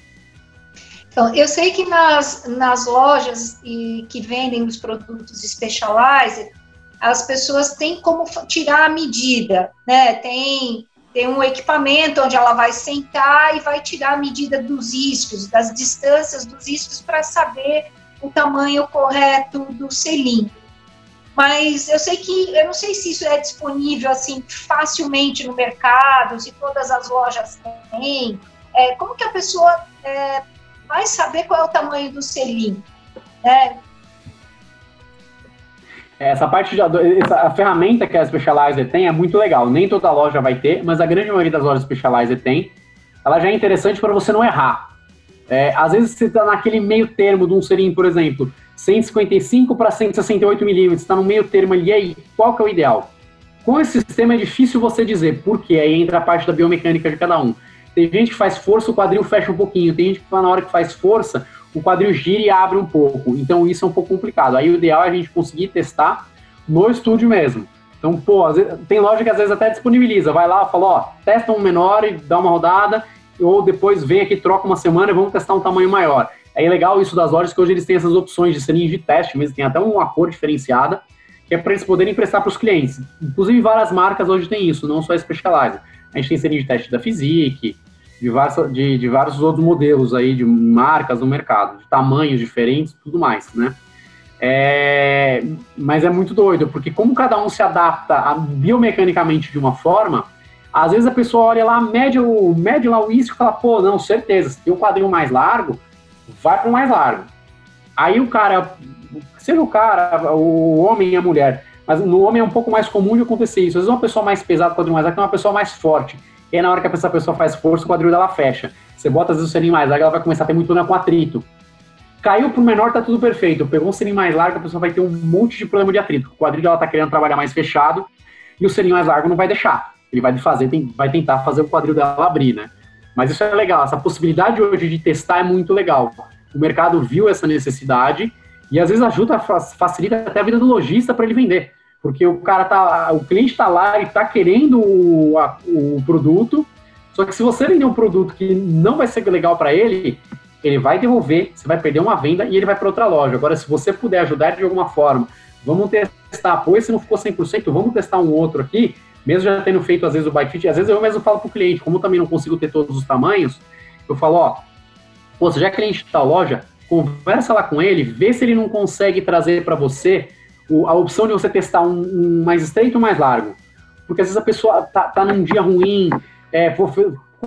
Speaker 3: Então, eu sei que nas, nas lojas e, que vendem os produtos Specialized, as pessoas têm como tirar a medida, né? Tem, tem um equipamento onde ela vai sentar e vai tirar a medida dos iscos, das distâncias dos iscos para saber o tamanho correto do selim. Mas eu sei que eu não sei se isso é disponível assim facilmente no mercado, se todas as lojas têm. É, como que a pessoa é, vai saber qual é o tamanho do selim? É,
Speaker 2: essa parte de essa, a ferramenta que a Specializer tem é muito legal. Nem toda loja vai ter, mas a grande maioria das lojas Specializer tem. Ela já é interessante para você não errar. É, às vezes você está naquele meio termo de um serim, por exemplo, 155 para 168 milímetros, está no meio termo ali, e aí, qual que é o ideal? Com esse sistema é difícil você dizer, porque aí entra a parte da biomecânica de cada um. Tem gente que faz força, o quadril fecha um pouquinho, tem gente que na hora que faz força, o quadril gira e abre um pouco. Então isso é um pouco complicado. Aí o ideal é a gente conseguir testar no estúdio mesmo. Então, pô, vezes, tem loja que às vezes até disponibiliza. Vai lá, fala, ó, testa um menor e dá uma rodada, ou depois vem aqui, troca uma semana e vamos testar um tamanho maior. É legal isso das lojas que hoje eles têm essas opções de selinho de teste mesmo, tem até uma cor diferenciada, que é para eles poderem emprestar para os clientes. Inclusive várias marcas hoje têm isso, não só a Specialized. A gente tem selinho de teste da Physique, de, vários, de, de vários outros modelos aí, de marcas no mercado, de tamanhos diferentes tudo mais, né? É, mas é muito doido, porque como cada um se adapta a, biomecanicamente de uma forma, às vezes a pessoa olha lá, mede, o, mede lá o isco e fala, pô, não, certeza, se tem um quadril mais largo, vai para o mais largo. Aí o cara, seja o cara, o homem e a mulher, mas no homem é um pouco mais comum de acontecer isso. Às vezes uma pessoa mais pesada, quadril mais largo, é uma pessoa mais forte. E aí, na hora que essa pessoa faz força, o quadril dela fecha. Você bota às vezes o selim mais largo, ela vai começar a ter muito problema com atrito. Caiu pro menor, tá tudo perfeito. Pegou um selim mais largo, a pessoa vai ter um monte de problema de atrito. O quadril dela tá querendo trabalhar mais fechado e o selim mais largo não vai deixar. Ele vai fazer, tem, vai tentar fazer o quadril dela abrir, né? Mas isso é legal. Essa possibilidade hoje de testar é muito legal. O mercado viu essa necessidade e às vezes ajuda, facilita até a vida do lojista para ele vender porque o cara tá, o cliente está lá e está querendo o, a, o produto, só que se você vender um produto que não vai ser legal para ele, ele vai devolver, você vai perder uma venda e ele vai para outra loja. Agora, se você puder ajudar de alguma forma, vamos testar, pô, esse não ficou 100%, vamos testar um outro aqui, mesmo já tendo feito às vezes o bike fit, às vezes eu mesmo falo para o cliente, como eu também não consigo ter todos os tamanhos, eu falo, ó, pô, já que cliente está loja, conversa lá com ele, vê se ele não consegue trazer para você o, a opção de você testar um, um, mais estreito ou mais largo. Porque às vezes a pessoa tá, tá num dia ruim, é,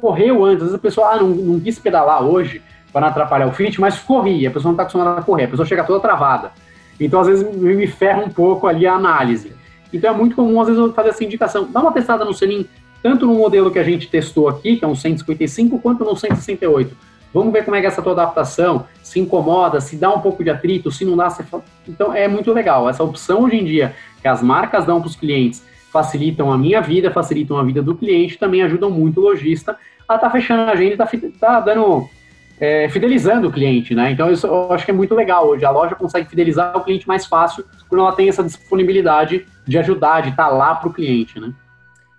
Speaker 2: correu antes, às vezes a pessoa ah, não, não quis pedalar hoje para não atrapalhar o fit, mas corri, a pessoa não está acostumada a correr, a pessoa chega toda travada. Então, às vezes, me ferra um pouco ali a análise. Então, é muito comum, às vezes, eu fazer essa indicação. Dá uma testada no selim, tanto no modelo que a gente testou aqui, que é um 155, quanto no 168 Vamos ver como é que é essa tua adaptação, se incomoda, se dá um pouco de atrito, se não dá, você... então é muito legal. Essa opção hoje em dia que as marcas dão para os clientes facilitam a minha vida, facilitam a vida do cliente, também ajudam muito o lojista a estar tá fechando a agenda, tá, tá dando é, fidelizando o cliente, né? Então isso eu acho que é muito legal hoje. A loja consegue fidelizar o cliente mais fácil quando ela tem essa disponibilidade de ajudar, de estar tá lá para o cliente, né?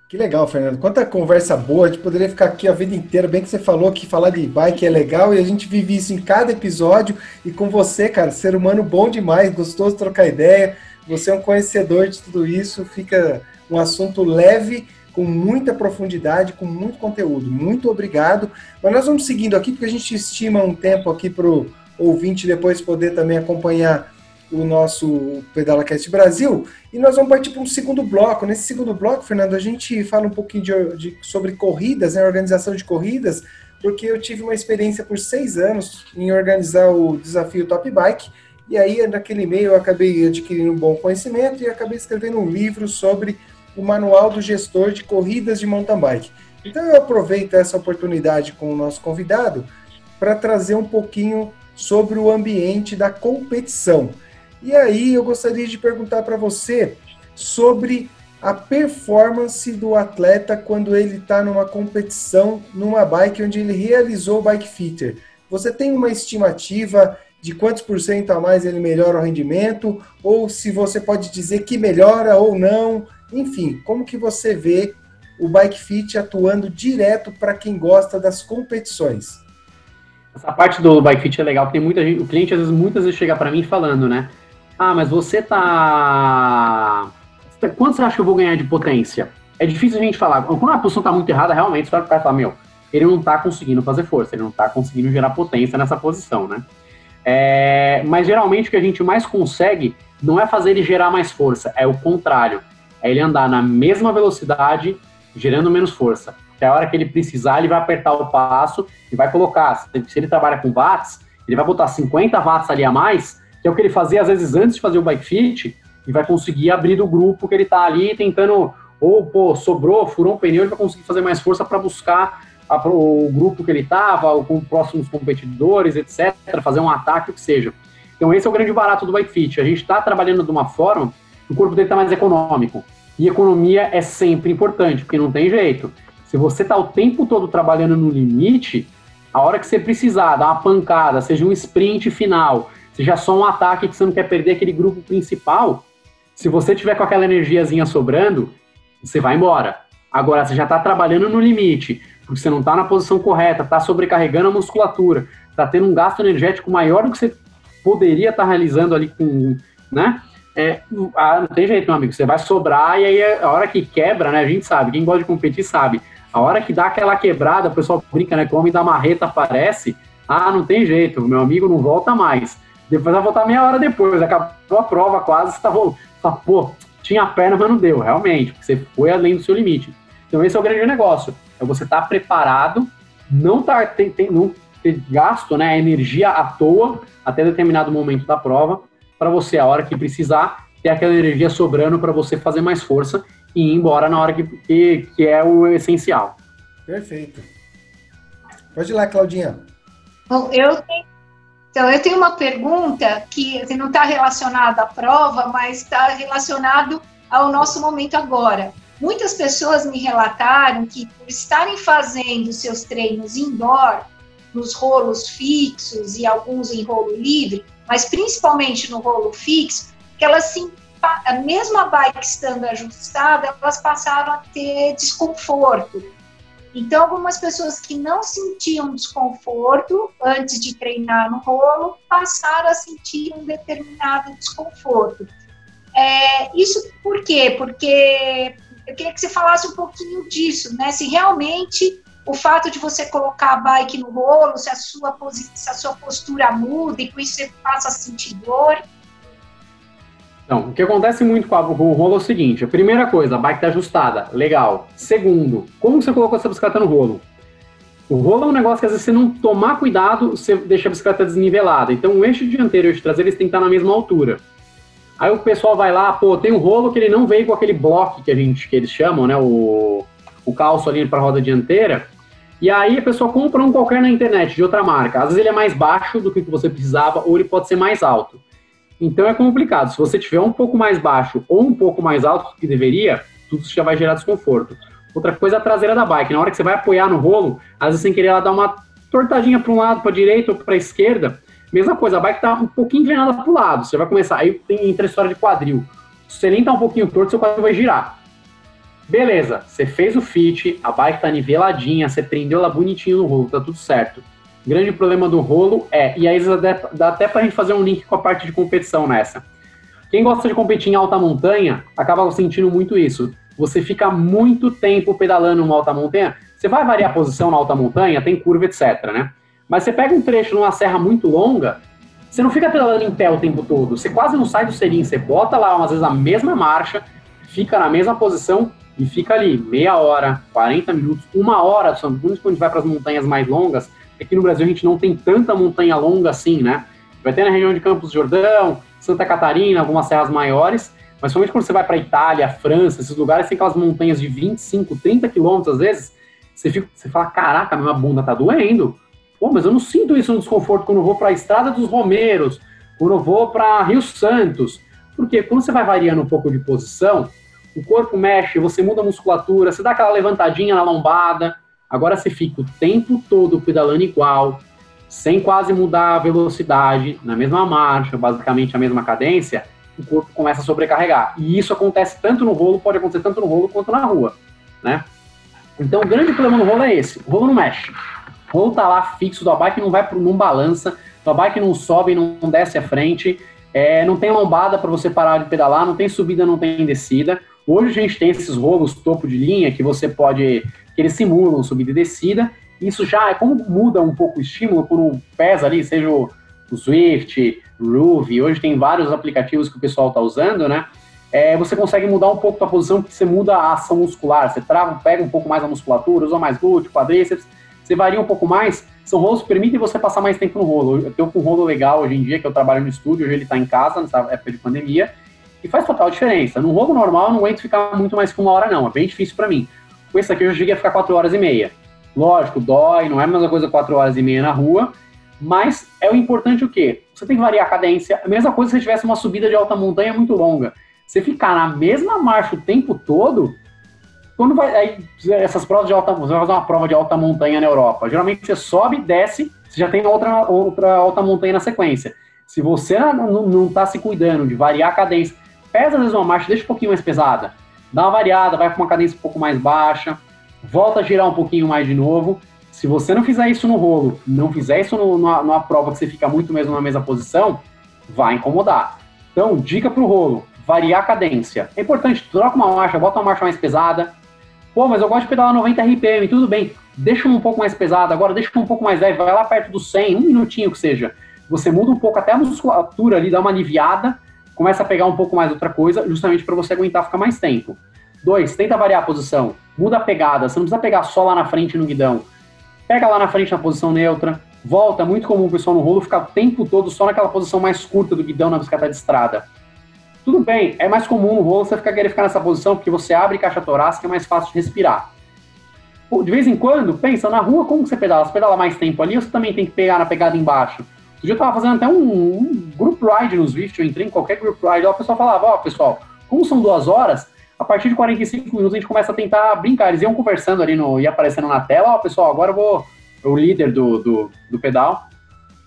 Speaker 1: Que legal, Fernando. Quanta conversa boa. A gente poderia ficar aqui a vida inteira. Bem que você falou que falar de bike é legal e a gente vive isso em cada episódio. E com você, cara, ser humano bom demais, gostoso trocar ideia. Você é um conhecedor de tudo isso. Fica um assunto leve, com muita profundidade, com muito conteúdo. Muito obrigado. Mas nós vamos seguindo aqui, porque a gente estima um tempo aqui para o ouvinte depois poder também acompanhar o nosso PedalaCast Brasil e nós vamos partir para um segundo bloco. Nesse segundo bloco, Fernando, a gente fala um pouquinho de, de, sobre corridas, né, organização de corridas, porque eu tive uma experiência por seis anos em organizar o desafio Top Bike e aí naquele meio eu acabei adquirindo um bom conhecimento e acabei escrevendo um livro sobre o manual do gestor de corridas de mountain bike. Então eu aproveito essa oportunidade com o nosso convidado para trazer um pouquinho sobre o ambiente da competição. E aí eu gostaria de perguntar para você sobre a performance do atleta quando ele está numa competição, numa bike onde ele realizou o bike fitter. Você tem uma estimativa de quantos por cento a mais ele melhora o rendimento, ou se você pode dizer que melhora ou não, enfim, como que você vê o Bike Fit atuando direto para quem gosta das competições?
Speaker 2: Essa parte do Bike Fit é legal, tem muita gente, o cliente às vezes muitas vezes chega para mim falando, né? Ah, mas você tá quanto você acha que eu vou ganhar de potência? É difícil a gente falar. Quando a posição tá muito errada, realmente, você vai falar, meu, ele não tá conseguindo fazer força, ele não tá conseguindo gerar potência nessa posição, né? É, mas geralmente o que a gente mais consegue não é fazer ele gerar mais força, é o contrário. É ele andar na mesma velocidade, gerando menos força. Até a hora que ele precisar, ele vai apertar o passo e vai colocar. Se ele trabalha com watts, ele vai botar 50 watts ali a mais, que é o que ele fazia às vezes antes de fazer o bike fit, e vai conseguir abrir do grupo que ele está ali tentando, ou pô, sobrou, furou um pneu, ele vai conseguir fazer mais força para buscar a, o grupo que ele estava, com próximos competidores, etc., fazer um ataque, o que seja. Então, esse é o grande barato do Bike Fit. A gente está trabalhando de uma forma o corpo dele está mais econômico. E economia é sempre importante, porque não tem jeito. Se você está o tempo todo trabalhando no limite, a hora que você precisar dar uma pancada, seja um sprint final, seja só um ataque que você não quer perder aquele grupo principal, se você tiver com aquela energiazinha sobrando, você vai embora. Agora, você já está trabalhando no limite, porque você não está na posição correta, está sobrecarregando a musculatura, está tendo um gasto energético maior do que você poderia estar tá realizando ali com, né? É, ah, não tem jeito, meu amigo, você vai sobrar e aí a hora que quebra, né? A gente sabe, quem gosta de competir sabe. A hora que dá aquela quebrada, o pessoal brinca, né? Que o homem da marreta aparece, ah, não tem jeito, meu amigo não volta mais. Depois vai voltar meia hora depois, acabou a prova quase, você tá, tá pô, tinha a perna, mas não deu, realmente, porque você foi além do seu limite. Então esse é o grande negócio. É você estar tá preparado, não, tá, tem, tem, não ter gasto né, energia à toa até determinado momento da prova, para você, a hora que precisar, ter aquela energia sobrando para você fazer mais força e ir embora na hora que, que, que é o essencial.
Speaker 1: Perfeito. Pode ir lá, Claudinha.
Speaker 3: Bom, eu tenho, então, eu tenho uma pergunta que assim, não está relacionada à prova, mas está relacionado ao nosso momento agora. Muitas pessoas me relataram que, por estarem fazendo seus treinos indoor, nos rolos fixos e alguns em rolo livre, mas principalmente no rolo fixo, que elas se mesmo a bike estando ajustada, elas passaram a ter desconforto. Então, algumas pessoas que não sentiam desconforto antes de treinar no rolo passaram a sentir um determinado desconforto. É, isso por quê? Porque eu queria que você falasse um pouquinho disso, né? Se realmente o fato de você colocar a bike no rolo, se a sua, se a sua postura muda e com isso você passa a sentir dor.
Speaker 2: Então, o que acontece muito com, a, com o rolo é o seguinte: a primeira coisa, a bike está ajustada, legal. Segundo, como você colocou essa bicicleta no rolo? O rolo é um negócio que às vezes você não tomar cuidado, você deixa a bicicleta desnivelada. Então, o eixo dianteiro e o eixo traseiro eles têm que estar na mesma altura. Aí o pessoal vai lá, pô, tem um rolo que ele não veio com aquele bloco que a gente que eles chamam, né, o, o calço ali para a roda dianteira. E aí a pessoa compra um qualquer na internet de outra marca. Às vezes ele é mais baixo do que você precisava ou ele pode ser mais alto. Então é complicado. Se você tiver um pouco mais baixo ou um pouco mais alto do que deveria, tudo isso já vai gerar desconforto. Outra coisa é a traseira da bike. Na hora que você vai apoiar no rolo, às vezes sem querer ela dá uma tortadinha para um lado, para direita ou para esquerda, Mesma coisa, a bike tá um pouquinho inclinada para o lado. Você vai começar. Aí tem entre a história de quadril. Se você nem tá um pouquinho torto, seu quadril vai girar. Beleza, você fez o fit, a bike tá niveladinha, você prendeu ela bonitinho no rolo, tá tudo certo. O grande problema do rolo é, e aí dá até pra gente fazer um link com a parte de competição nessa. Quem gosta de competir em alta montanha acaba sentindo muito isso. Você fica muito tempo pedalando uma alta montanha, você vai variar a posição na alta montanha, tem curva, etc, né? Mas você pega um trecho numa serra muito longa, você não fica pedalando em pé o tempo todo, você quase não sai do selim, você bota lá, às vezes, a mesma marcha, fica na mesma posição e fica ali meia hora, 40 minutos, uma hora, quando a gente vai para as montanhas mais longas, aqui no Brasil a gente não tem tanta montanha longa assim, né? Vai ter na região de Campos do Jordão, Santa Catarina, algumas serras maiores, mas somente quando você vai para Itália, França, esses lugares tem aquelas montanhas de 25, 30 quilômetros às vezes, você, fica, você fala, caraca, minha bunda tá doendo. Pô, mas eu não sinto isso no desconforto quando eu vou para a Estrada dos Romeiros, quando eu vou para Rio Santos. Porque quando você vai variando um pouco de posição, o corpo mexe, você muda a musculatura, você dá aquela levantadinha na lombada. Agora você fica o tempo todo pedalando igual, sem quase mudar a velocidade, na mesma marcha, basicamente a mesma cadência, o corpo começa a sobrecarregar. E isso acontece tanto no rolo, pode acontecer tanto no rolo quanto na rua, né? Então o grande problema no rolo é esse, o rolo não mexe. O rolo tá lá fixo, tua bike não vai, pro, não balança, tua bike não sobe, não desce à frente, é, não tem lombada para você parar de pedalar, não tem subida, não tem descida. Hoje a gente tem esses rolos topo de linha que você pode, que eles simulam subida e descida, isso já é como muda um pouco o estímulo por um pesa ali, seja o, Swift, Ruve, hoje tem vários aplicativos que o pessoal está usando, né? É, você consegue mudar um pouco a posição, porque você muda a ação muscular, você trava, pega um pouco mais a musculatura, usa mais glúteo, quadríceps, você varia um pouco mais, são rolos que permitem você passar mais tempo no rolo. Eu tenho um rolo legal hoje em dia, que eu trabalho no estúdio, hoje ele está em casa, nessa época de pandemia, e faz total diferença. No rolo normal, eu não aguento ficar muito mais que uma hora, não, é bem difícil para mim. Com esse aqui, eu já cheguei a ficar quatro horas e meia. Lógico, dói, não é a mesma coisa 4 horas e meia na rua, mas é o importante o quê? Você tem que variar a cadência. A mesma coisa se você tivesse uma subida de alta montanha muito longa. Você ficar na mesma marcha o tempo todo, quando vai. Aí, essas provas de alta. Você vai fazer uma prova de alta montanha na Europa. Geralmente você sobe, desce, você já tem outra, outra alta montanha na sequência. Se você não está se cuidando de variar a cadência, pesa às vezes uma marcha, deixa um pouquinho mais pesada. Dá uma variada, vai para uma cadência um pouco mais baixa volta a girar um pouquinho mais de novo. Se você não fizer isso no rolo, não fizer isso no, numa, numa prova que você fica muito mesmo na mesma posição, vai incomodar. Então, dica para o rolo, variar a cadência. É importante, troca uma marcha, bota uma marcha mais pesada. Pô, mas eu gosto de pedalar 90 RPM, tudo bem. Deixa um pouco mais pesado, agora deixa um pouco mais leve, vai lá perto do 100, um minutinho que seja. Você muda um pouco até a musculatura ali, dá uma aliviada, começa a pegar um pouco mais outra coisa, justamente para você aguentar ficar mais tempo. Dois, tenta variar a posição muda a pegada, você não precisa pegar só lá na frente no guidão. Pega lá na frente na posição neutra, volta, é muito comum o pessoal no rolo ficar o tempo todo só naquela posição mais curta do guidão na bicicleta de estrada. Tudo bem, é mais comum no rolo você ficar, querer ficar nessa posição porque você abre caixa torácica, é mais fácil de respirar. De vez em quando, pensa, na rua, como você pedala? Você pedala mais tempo ali ou você também tem que pegar na pegada embaixo? Um dia eu tava fazendo até um, um group ride no Swift, eu entrei em qualquer group ride, lá o pessoal falava, ó, oh, pessoal, como são duas horas, a partir de 45 minutos a gente começa a tentar brincar. Eles iam conversando ali, no, ia aparecendo na tela, ó, oh, pessoal, agora eu vou, o líder do, do, do pedal,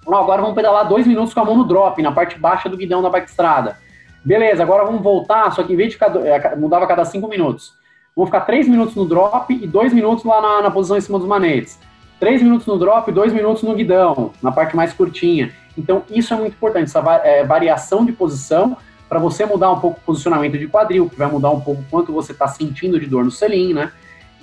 Speaker 2: ó, agora vamos pedalar dois minutos com a mão no drop, na parte baixa do guidão da bike estrada. Beleza, agora vamos voltar, só que em vez de ficar, é, mudava a cada cinco minutos. Vamos ficar três minutos no drop e dois minutos lá na, na posição em cima dos manetes. Três minutos no drop e dois minutos no guidão, na parte mais curtinha. Então, isso é muito importante, essa é, variação de posição para você mudar um pouco o posicionamento de quadril, que vai mudar um pouco quanto você está sentindo de dor no selim, né?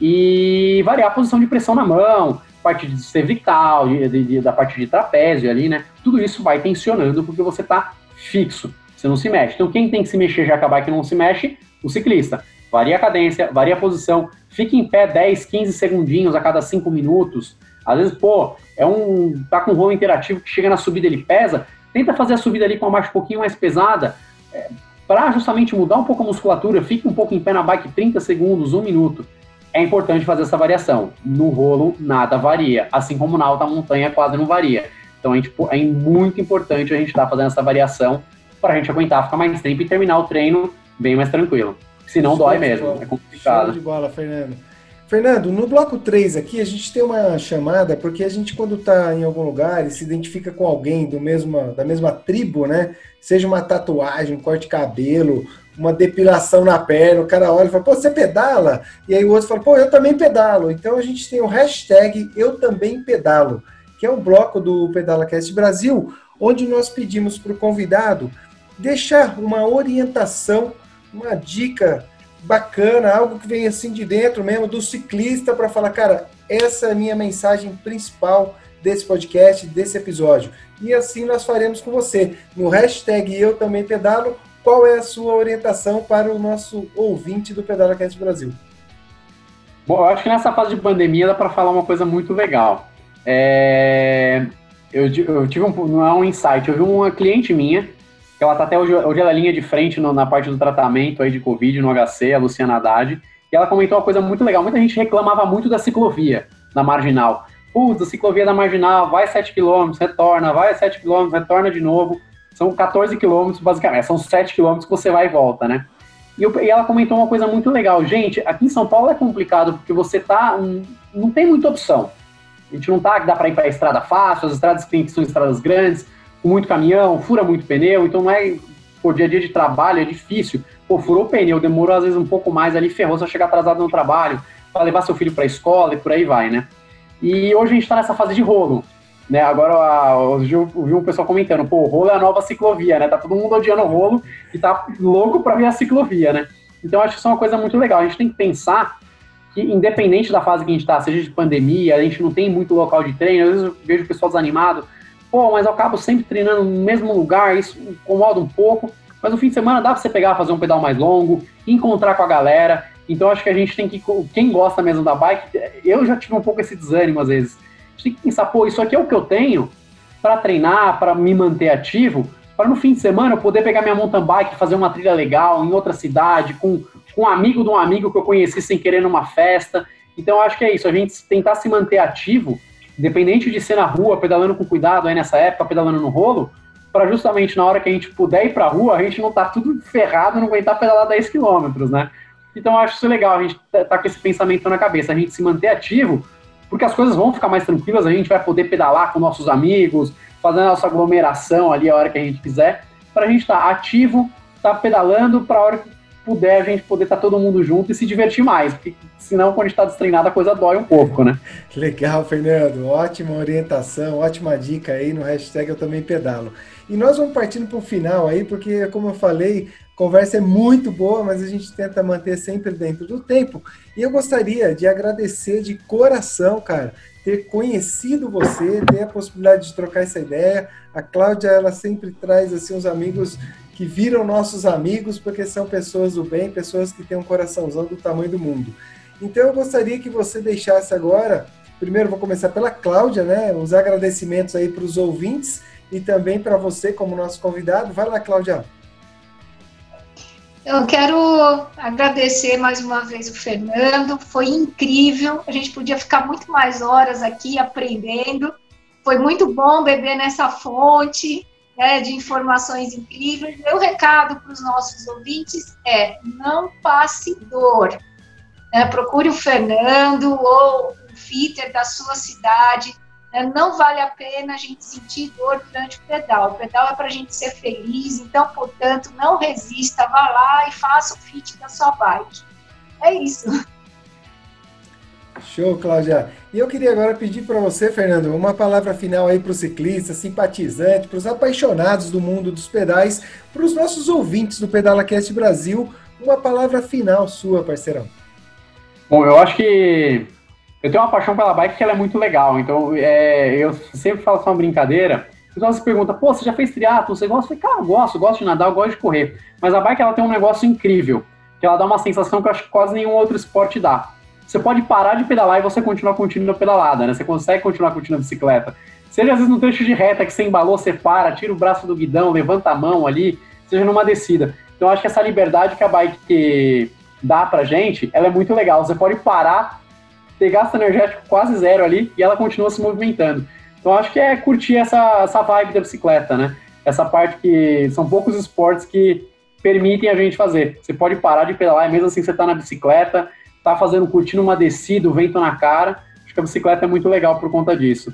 Speaker 2: E variar a posição de pressão na mão, parte de cervical, de, de, da parte de trapézio ali, né? Tudo isso vai tensionando porque você está fixo, você não se mexe. Então, quem tem que se mexer já acabar que não se mexe? O ciclista. Varia a cadência, varia a posição, fica em pé 10, 15 segundinhos a cada 5 minutos. Às vezes, pô, é um. tá com um rolo interativo que chega na subida ele pesa, tenta fazer a subida ali com uma marcha um pouquinho mais pesada, é, para justamente mudar um pouco a musculatura, fique um pouco em pé na bike 30 segundos, um minuto. É importante fazer essa variação. No rolo, nada varia, assim como na alta montanha quase não varia. Então a gente, é muito importante a gente estar tá fazendo essa variação para a gente aguentar ficar mais tempo e terminar o treino bem mais tranquilo. Senão Show dói mesmo, é complicado.
Speaker 1: Show de bola, Fernando. Fernando, no bloco 3 aqui, a gente tem uma chamada, porque a gente, quando está em algum lugar e se identifica com alguém do da mesma tribo, né? Seja uma tatuagem, um corte de cabelo, uma depilação na perna, o cara olha e fala, pô, você pedala? E aí o outro fala, pô, eu também pedalo. Então a gente tem o hashtag Eu Também Pedalo, que é um bloco do PedalaCast Brasil, onde nós pedimos para o convidado deixar uma orientação, uma dica bacana, algo que vem assim de dentro mesmo do ciclista para falar, cara, essa é a minha mensagem principal desse podcast, desse episódio. E assim nós faremos com você. No hashtag Eu Também Pedalo, qual é a sua orientação para o nosso ouvinte do PedalaCast Brasil?
Speaker 2: Bom, eu acho que nessa fase de pandemia dá para falar uma coisa muito legal. É... Eu, eu, tive um, não é um insight, eu vi uma cliente minha, ela está até hoje, hoje ela é linha de frente no, na parte do tratamento aí de Covid no HC, a Luciana Haddad, e ela comentou uma coisa muito legal. Muita gente reclamava muito da ciclovia na marginal. Putz, a ciclovia da marginal, vai 7 km, retorna, vai 7 km, retorna de novo. São 14 km, basicamente, são 7 km que você vai e volta, né? E, eu, e, ela comentou uma coisa muito legal. Gente, aqui em São Paulo é complicado porque você tá. Não tem muita opção. A gente não tá, dá para ir para estrada fácil, as estradas que tem que são estradas grandes, com muito caminhão, fura muito pneu, então não é por dia a dia de trabalho, é difícil. Pô, furou o pneu, demorou às vezes um pouco mais ali, ferrou, você chegar atrasado no trabalho, para levar seu filho para a escola e por aí vai, né? E hoje a gente está nessa fase de rolo. Né, agora hoje eu vi um pessoal comentando, pô, o rolo é a nova ciclovia, né? Tá todo mundo odiando o rolo e tá louco para ver a ciclovia, né? Então acho que isso é uma coisa muito legal. A gente tem que pensar que, independente da fase que a gente está, seja de pandemia, a gente não tem muito local de treino, às vezes eu vejo o pessoal desanimado, pô, mas eu acabo sempre treinando no mesmo lugar, isso incomoda um pouco, mas no fim de semana dá para você pegar, fazer um pedal mais longo, encontrar com a galera, então acho que a gente tem que, quem gosta mesmo da bike, eu já tive um pouco esse desânimo às vezes, a gente tem que pensar, pô, isso aqui é o que eu tenho para treinar, para me manter ativo, para no fim de semana eu poder pegar minha mountain bike, fazer uma trilha legal em outra cidade, com com um amigo de um amigo que eu conheci sem querer numa festa. Então, acho que é isso, a gente tentar se manter ativo, independente de ser na rua, pedalando com cuidado aí nessa época, pedalando no rolo, para justamente na hora que a gente puder ir para a rua, a gente não tá tudo ferrado, não aguentar pedalar 10 quilômetros, né? Então, eu acho isso legal, a gente tá, tá com esse pensamento na cabeça, a gente se manter ativo, porque as coisas vão ficar mais tranquilas, a gente vai poder pedalar com nossos amigos, fazer a nossa aglomeração ali a hora que a gente quiser, para a gente estar tá ativo, estar tá pedalando para a hora que puder a gente poder estar tá todo mundo junto e se divertir mais, porque senão quando a gente está destreinado a coisa dói um pouco, né?
Speaker 1: Legal, Fernando, ótima orientação, ótima dica aí no hashtag eu também pedalo. E nós vamos partindo para o final aí, porque como eu falei, conversa é muito boa, mas a gente tenta manter sempre dentro do tempo. E eu gostaria de agradecer de coração, cara, ter conhecido você, ter a possibilidade de trocar essa ideia. A Cláudia, ela sempre traz assim uns amigos que viram nossos amigos porque são pessoas do bem, pessoas que têm um coraçãozão do tamanho do mundo. Então eu gostaria que você deixasse agora, primeiro vou começar pela Cláudia, né? Os agradecimentos aí para os ouvintes e também para você como nosso convidado. Vai lá, Cláudia.
Speaker 3: Eu quero agradecer mais uma vez o Fernando, foi incrível. A gente podia ficar muito mais horas aqui aprendendo. Foi muito bom beber nessa fonte né, de informações incríveis. Meu recado para os nossos ouvintes é: não passe dor. Né, procure o Fernando ou o fitter da sua cidade. Né, não vale a pena a gente sentir dor durante o pedal. O pedal é para a gente ser feliz, então, portanto, não resista, vá lá e faça o fit da sua bike. É isso.
Speaker 1: Show, Cláudia. E eu queria agora pedir para você, Fernando, uma palavra final aí para os ciclistas, simpatizantes, para os apaixonados do mundo dos pedais, para os nossos ouvintes do PedalaCast Brasil, uma palavra final sua, parceirão.
Speaker 2: Bom, eu acho que eu tenho uma paixão pela bike que ela é muito legal, então é, eu sempre falo só uma brincadeira. O pessoal se pergunta, pô, você já fez triatlo, você gosta? Eu falei, cara, eu gosto, gosto de nadar, eu gosto de correr. Mas a bike ela tem um negócio incrível, que ela dá uma sensação que eu acho que quase nenhum outro esporte dá você pode parar de pedalar e você continuar continuando pedalada, né? Você consegue continuar continuando a bicicleta. Seja às vezes no trecho de reta que você embalou, você para, tira o braço do guidão, levanta a mão ali, seja numa descida. Então acho que essa liberdade que a bike dá pra gente, ela é muito legal. Você pode parar, ter gasto energético quase zero ali e ela continua se movimentando. Então acho que é curtir essa, essa vibe da bicicleta, né? Essa parte que são poucos esportes que permitem a gente fazer. Você pode parar de pedalar mesmo assim você tá na bicicleta, tá fazendo, curtindo uma descida, o vento na cara. Acho que a bicicleta é muito legal por conta disso.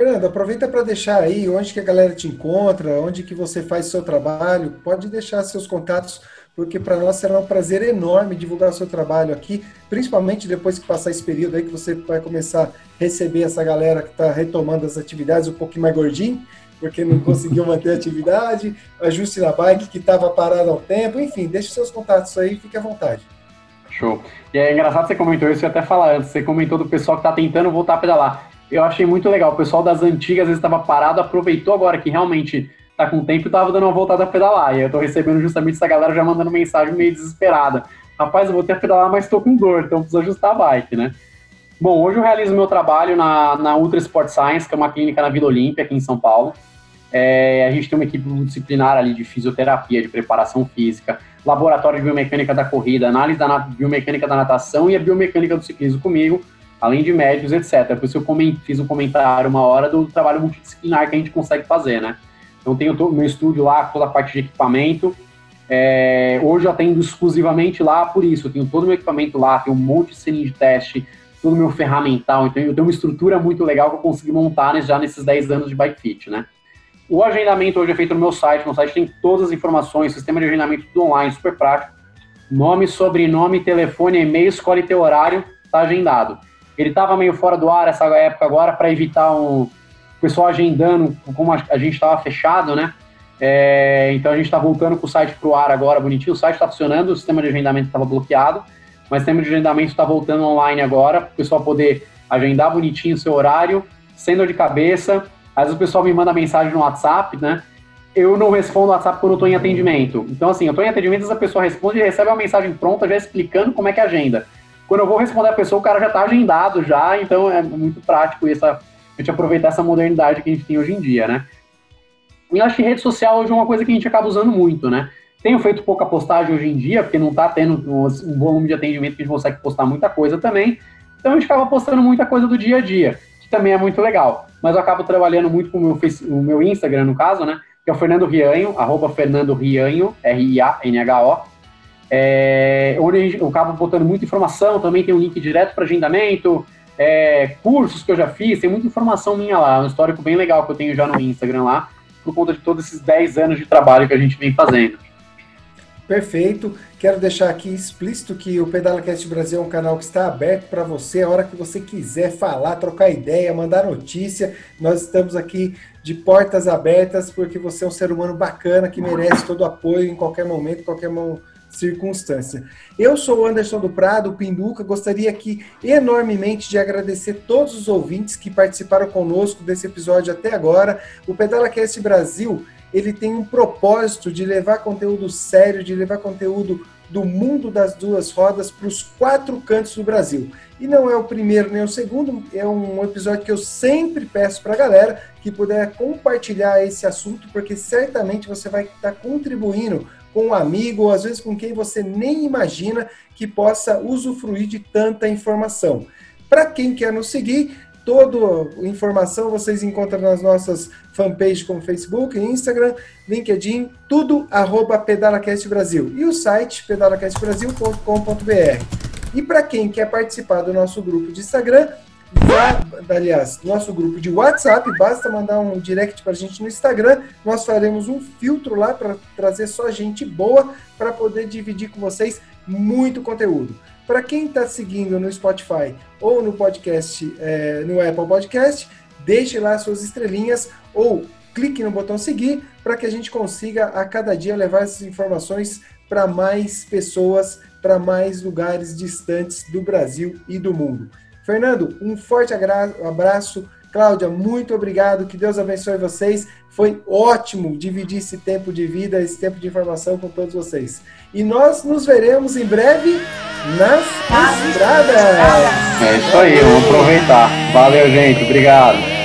Speaker 1: Fernando, aproveita para deixar aí onde que a galera te encontra, onde que você faz seu trabalho. Pode deixar seus contatos, porque para nós será um prazer enorme divulgar o seu trabalho aqui, principalmente depois que passar esse período aí que você vai começar a receber essa galera que está retomando as atividades um pouquinho mais gordinho, porque não conseguiu manter a atividade, ajuste na bike que estava parado há um tempo, enfim, deixe seus contatos aí, fique à vontade.
Speaker 2: Show. E é engraçado que você comentou isso, eu até falar antes, você comentou do pessoal que está tentando voltar a pedalar. eu achei muito legal. O pessoal das antigas estava parado, aproveitou agora que realmente tá com tempo e tava dando uma voltada a pedalar. E eu tô recebendo justamente essa galera já mandando mensagem meio desesperada. Rapaz, eu vou ter a pedalar, mas tô com dor, então preciso ajustar a bike, né? Bom, hoje eu realizo meu trabalho na, na Ultra Sport Science, que é uma clínica na Vila Olímpia, aqui em São Paulo. É, a gente tem uma equipe multidisciplinar ali de fisioterapia, de preparação física, laboratório de biomecânica da corrida, análise da biomecânica da natação e a biomecânica do ciclismo comigo, além de médicos, etc. Por isso eu fiz um comentário uma hora do trabalho multidisciplinar que a gente consegue fazer, né? Então tenho todo, meu estúdio lá, toda a parte de equipamento. É, hoje eu atendo exclusivamente lá por isso. Eu tenho todo o meu equipamento lá, tenho um monte de selinho de teste, todo o meu ferramental. Então eu tenho uma estrutura muito legal que eu consegui montar já nesses 10 anos de bike fit, né? O agendamento hoje é feito no meu site. No site tem todas as informações, sistema de agendamento tudo online, super prático. Nome, sobrenome, telefone, e-mail, escolhe teu horário, tá agendado. Ele estava meio fora do ar essa época agora para evitar um, o pessoal agendando, como a, gente estava fechado, né? É, então a gente está voltando com o site para o ar agora, bonitinho. O site está funcionando, o sistema de agendamento estava bloqueado, mas o sistema de agendamento está voltando online agora, para o pessoal poder agendar bonitinho o seu horário, sem dor de cabeça. Às vezes o pessoal me manda mensagem no WhatsApp, né? Eu não respondo no WhatsApp quando eu estou em atendimento. Então, assim, eu estou em atendimento, às vezes a pessoa responde e recebe uma mensagem pronta já explicando como é que é agenda. Quando eu vou responder a pessoa, o cara já está agendado já, então é muito prático isso a gente aproveitar essa modernidade que a gente tem hoje em dia, né? E eu acho que rede social hoje é uma coisa que a gente acaba usando muito, né? Tenho feito pouca postagem hoje em dia, porque não está tendo um volume de atendimento que a gente consegue postar muita coisa também. Então a gente acaba postando muita coisa do dia a dia, também é muito legal. Mas eu acabo trabalhando muito com o meu, o meu Instagram, no caso, né? Que é o Fernando Rianho, arroba Fernando Rianho, R-I-A-N-H-O. É, onde eu acabo botando muita informação, também tem um link direto para agendamento, é, cursos que eu já fiz, tem muita informação minha lá, um histórico bem legal que eu tenho já no Instagram lá, por conta de todos esses 10 anos de trabalho que a gente vem fazendo.
Speaker 1: Perfeito. Quero deixar aqui explícito que o PedalaCast Brasil é um canal que está aberto para você, a hora que você quiser falar, trocar ideia, mandar notícia. Nós estamos aqui de portas abertas porque você é um ser humano bacana que merece todo o apoio em qualquer momento, qualquer circunstância. Eu sou o Anderson do Prado, Pinduca, gostaria aqui enormemente de agradecer todos os ouvintes que participaram conosco desse episódio até agora. O PedalaCast Brasil, ele tem um propósito de levar conteúdo sério, de levar conteúdo do mundo das duas rodas para os quatro cantos do Brasil. E não é o primeiro nem o segundo, é um episódio que eu sempre peço para a galera que puder compartilhar esse assunto, porque certamente você vai estar contribuindo com um amigo, ou às vezes com quem você nem imagina que possa usufruir de tanta informação. Para quem quer nos seguir, toda informação vocês encontram nas nossas fanpages como Facebook, Instagram, LinkedIn, tudo arroba PedalaCast Brasil e o site pedalacastbrasil.com.br. E para quem quer participar do nosso grupo de Instagram, Vá, aliás, nosso grupo de WhatsApp, basta mandar um direct para a gente no Instagram. Nós faremos um filtro lá para trazer só gente boa para poder dividir com vocês muito conteúdo. Para quem está seguindo no Spotify ou no podcast, é, no Apple Podcast, deixe lá suas estrelinhas ou clique no botão seguir para que a gente consiga a cada dia levar essas informações para mais pessoas, para mais lugares distantes do Brasil e do mundo. Fernando, um forte abraço. Cláudia, muito obrigado. Que Deus abençoe vocês. Foi ótimo dividir esse tempo de vida, esse tempo de informação com todos vocês. E nós nos veremos em breve nas estradas.
Speaker 2: É isso aí, vamos aproveitar. Valeu, gente. Obrigado.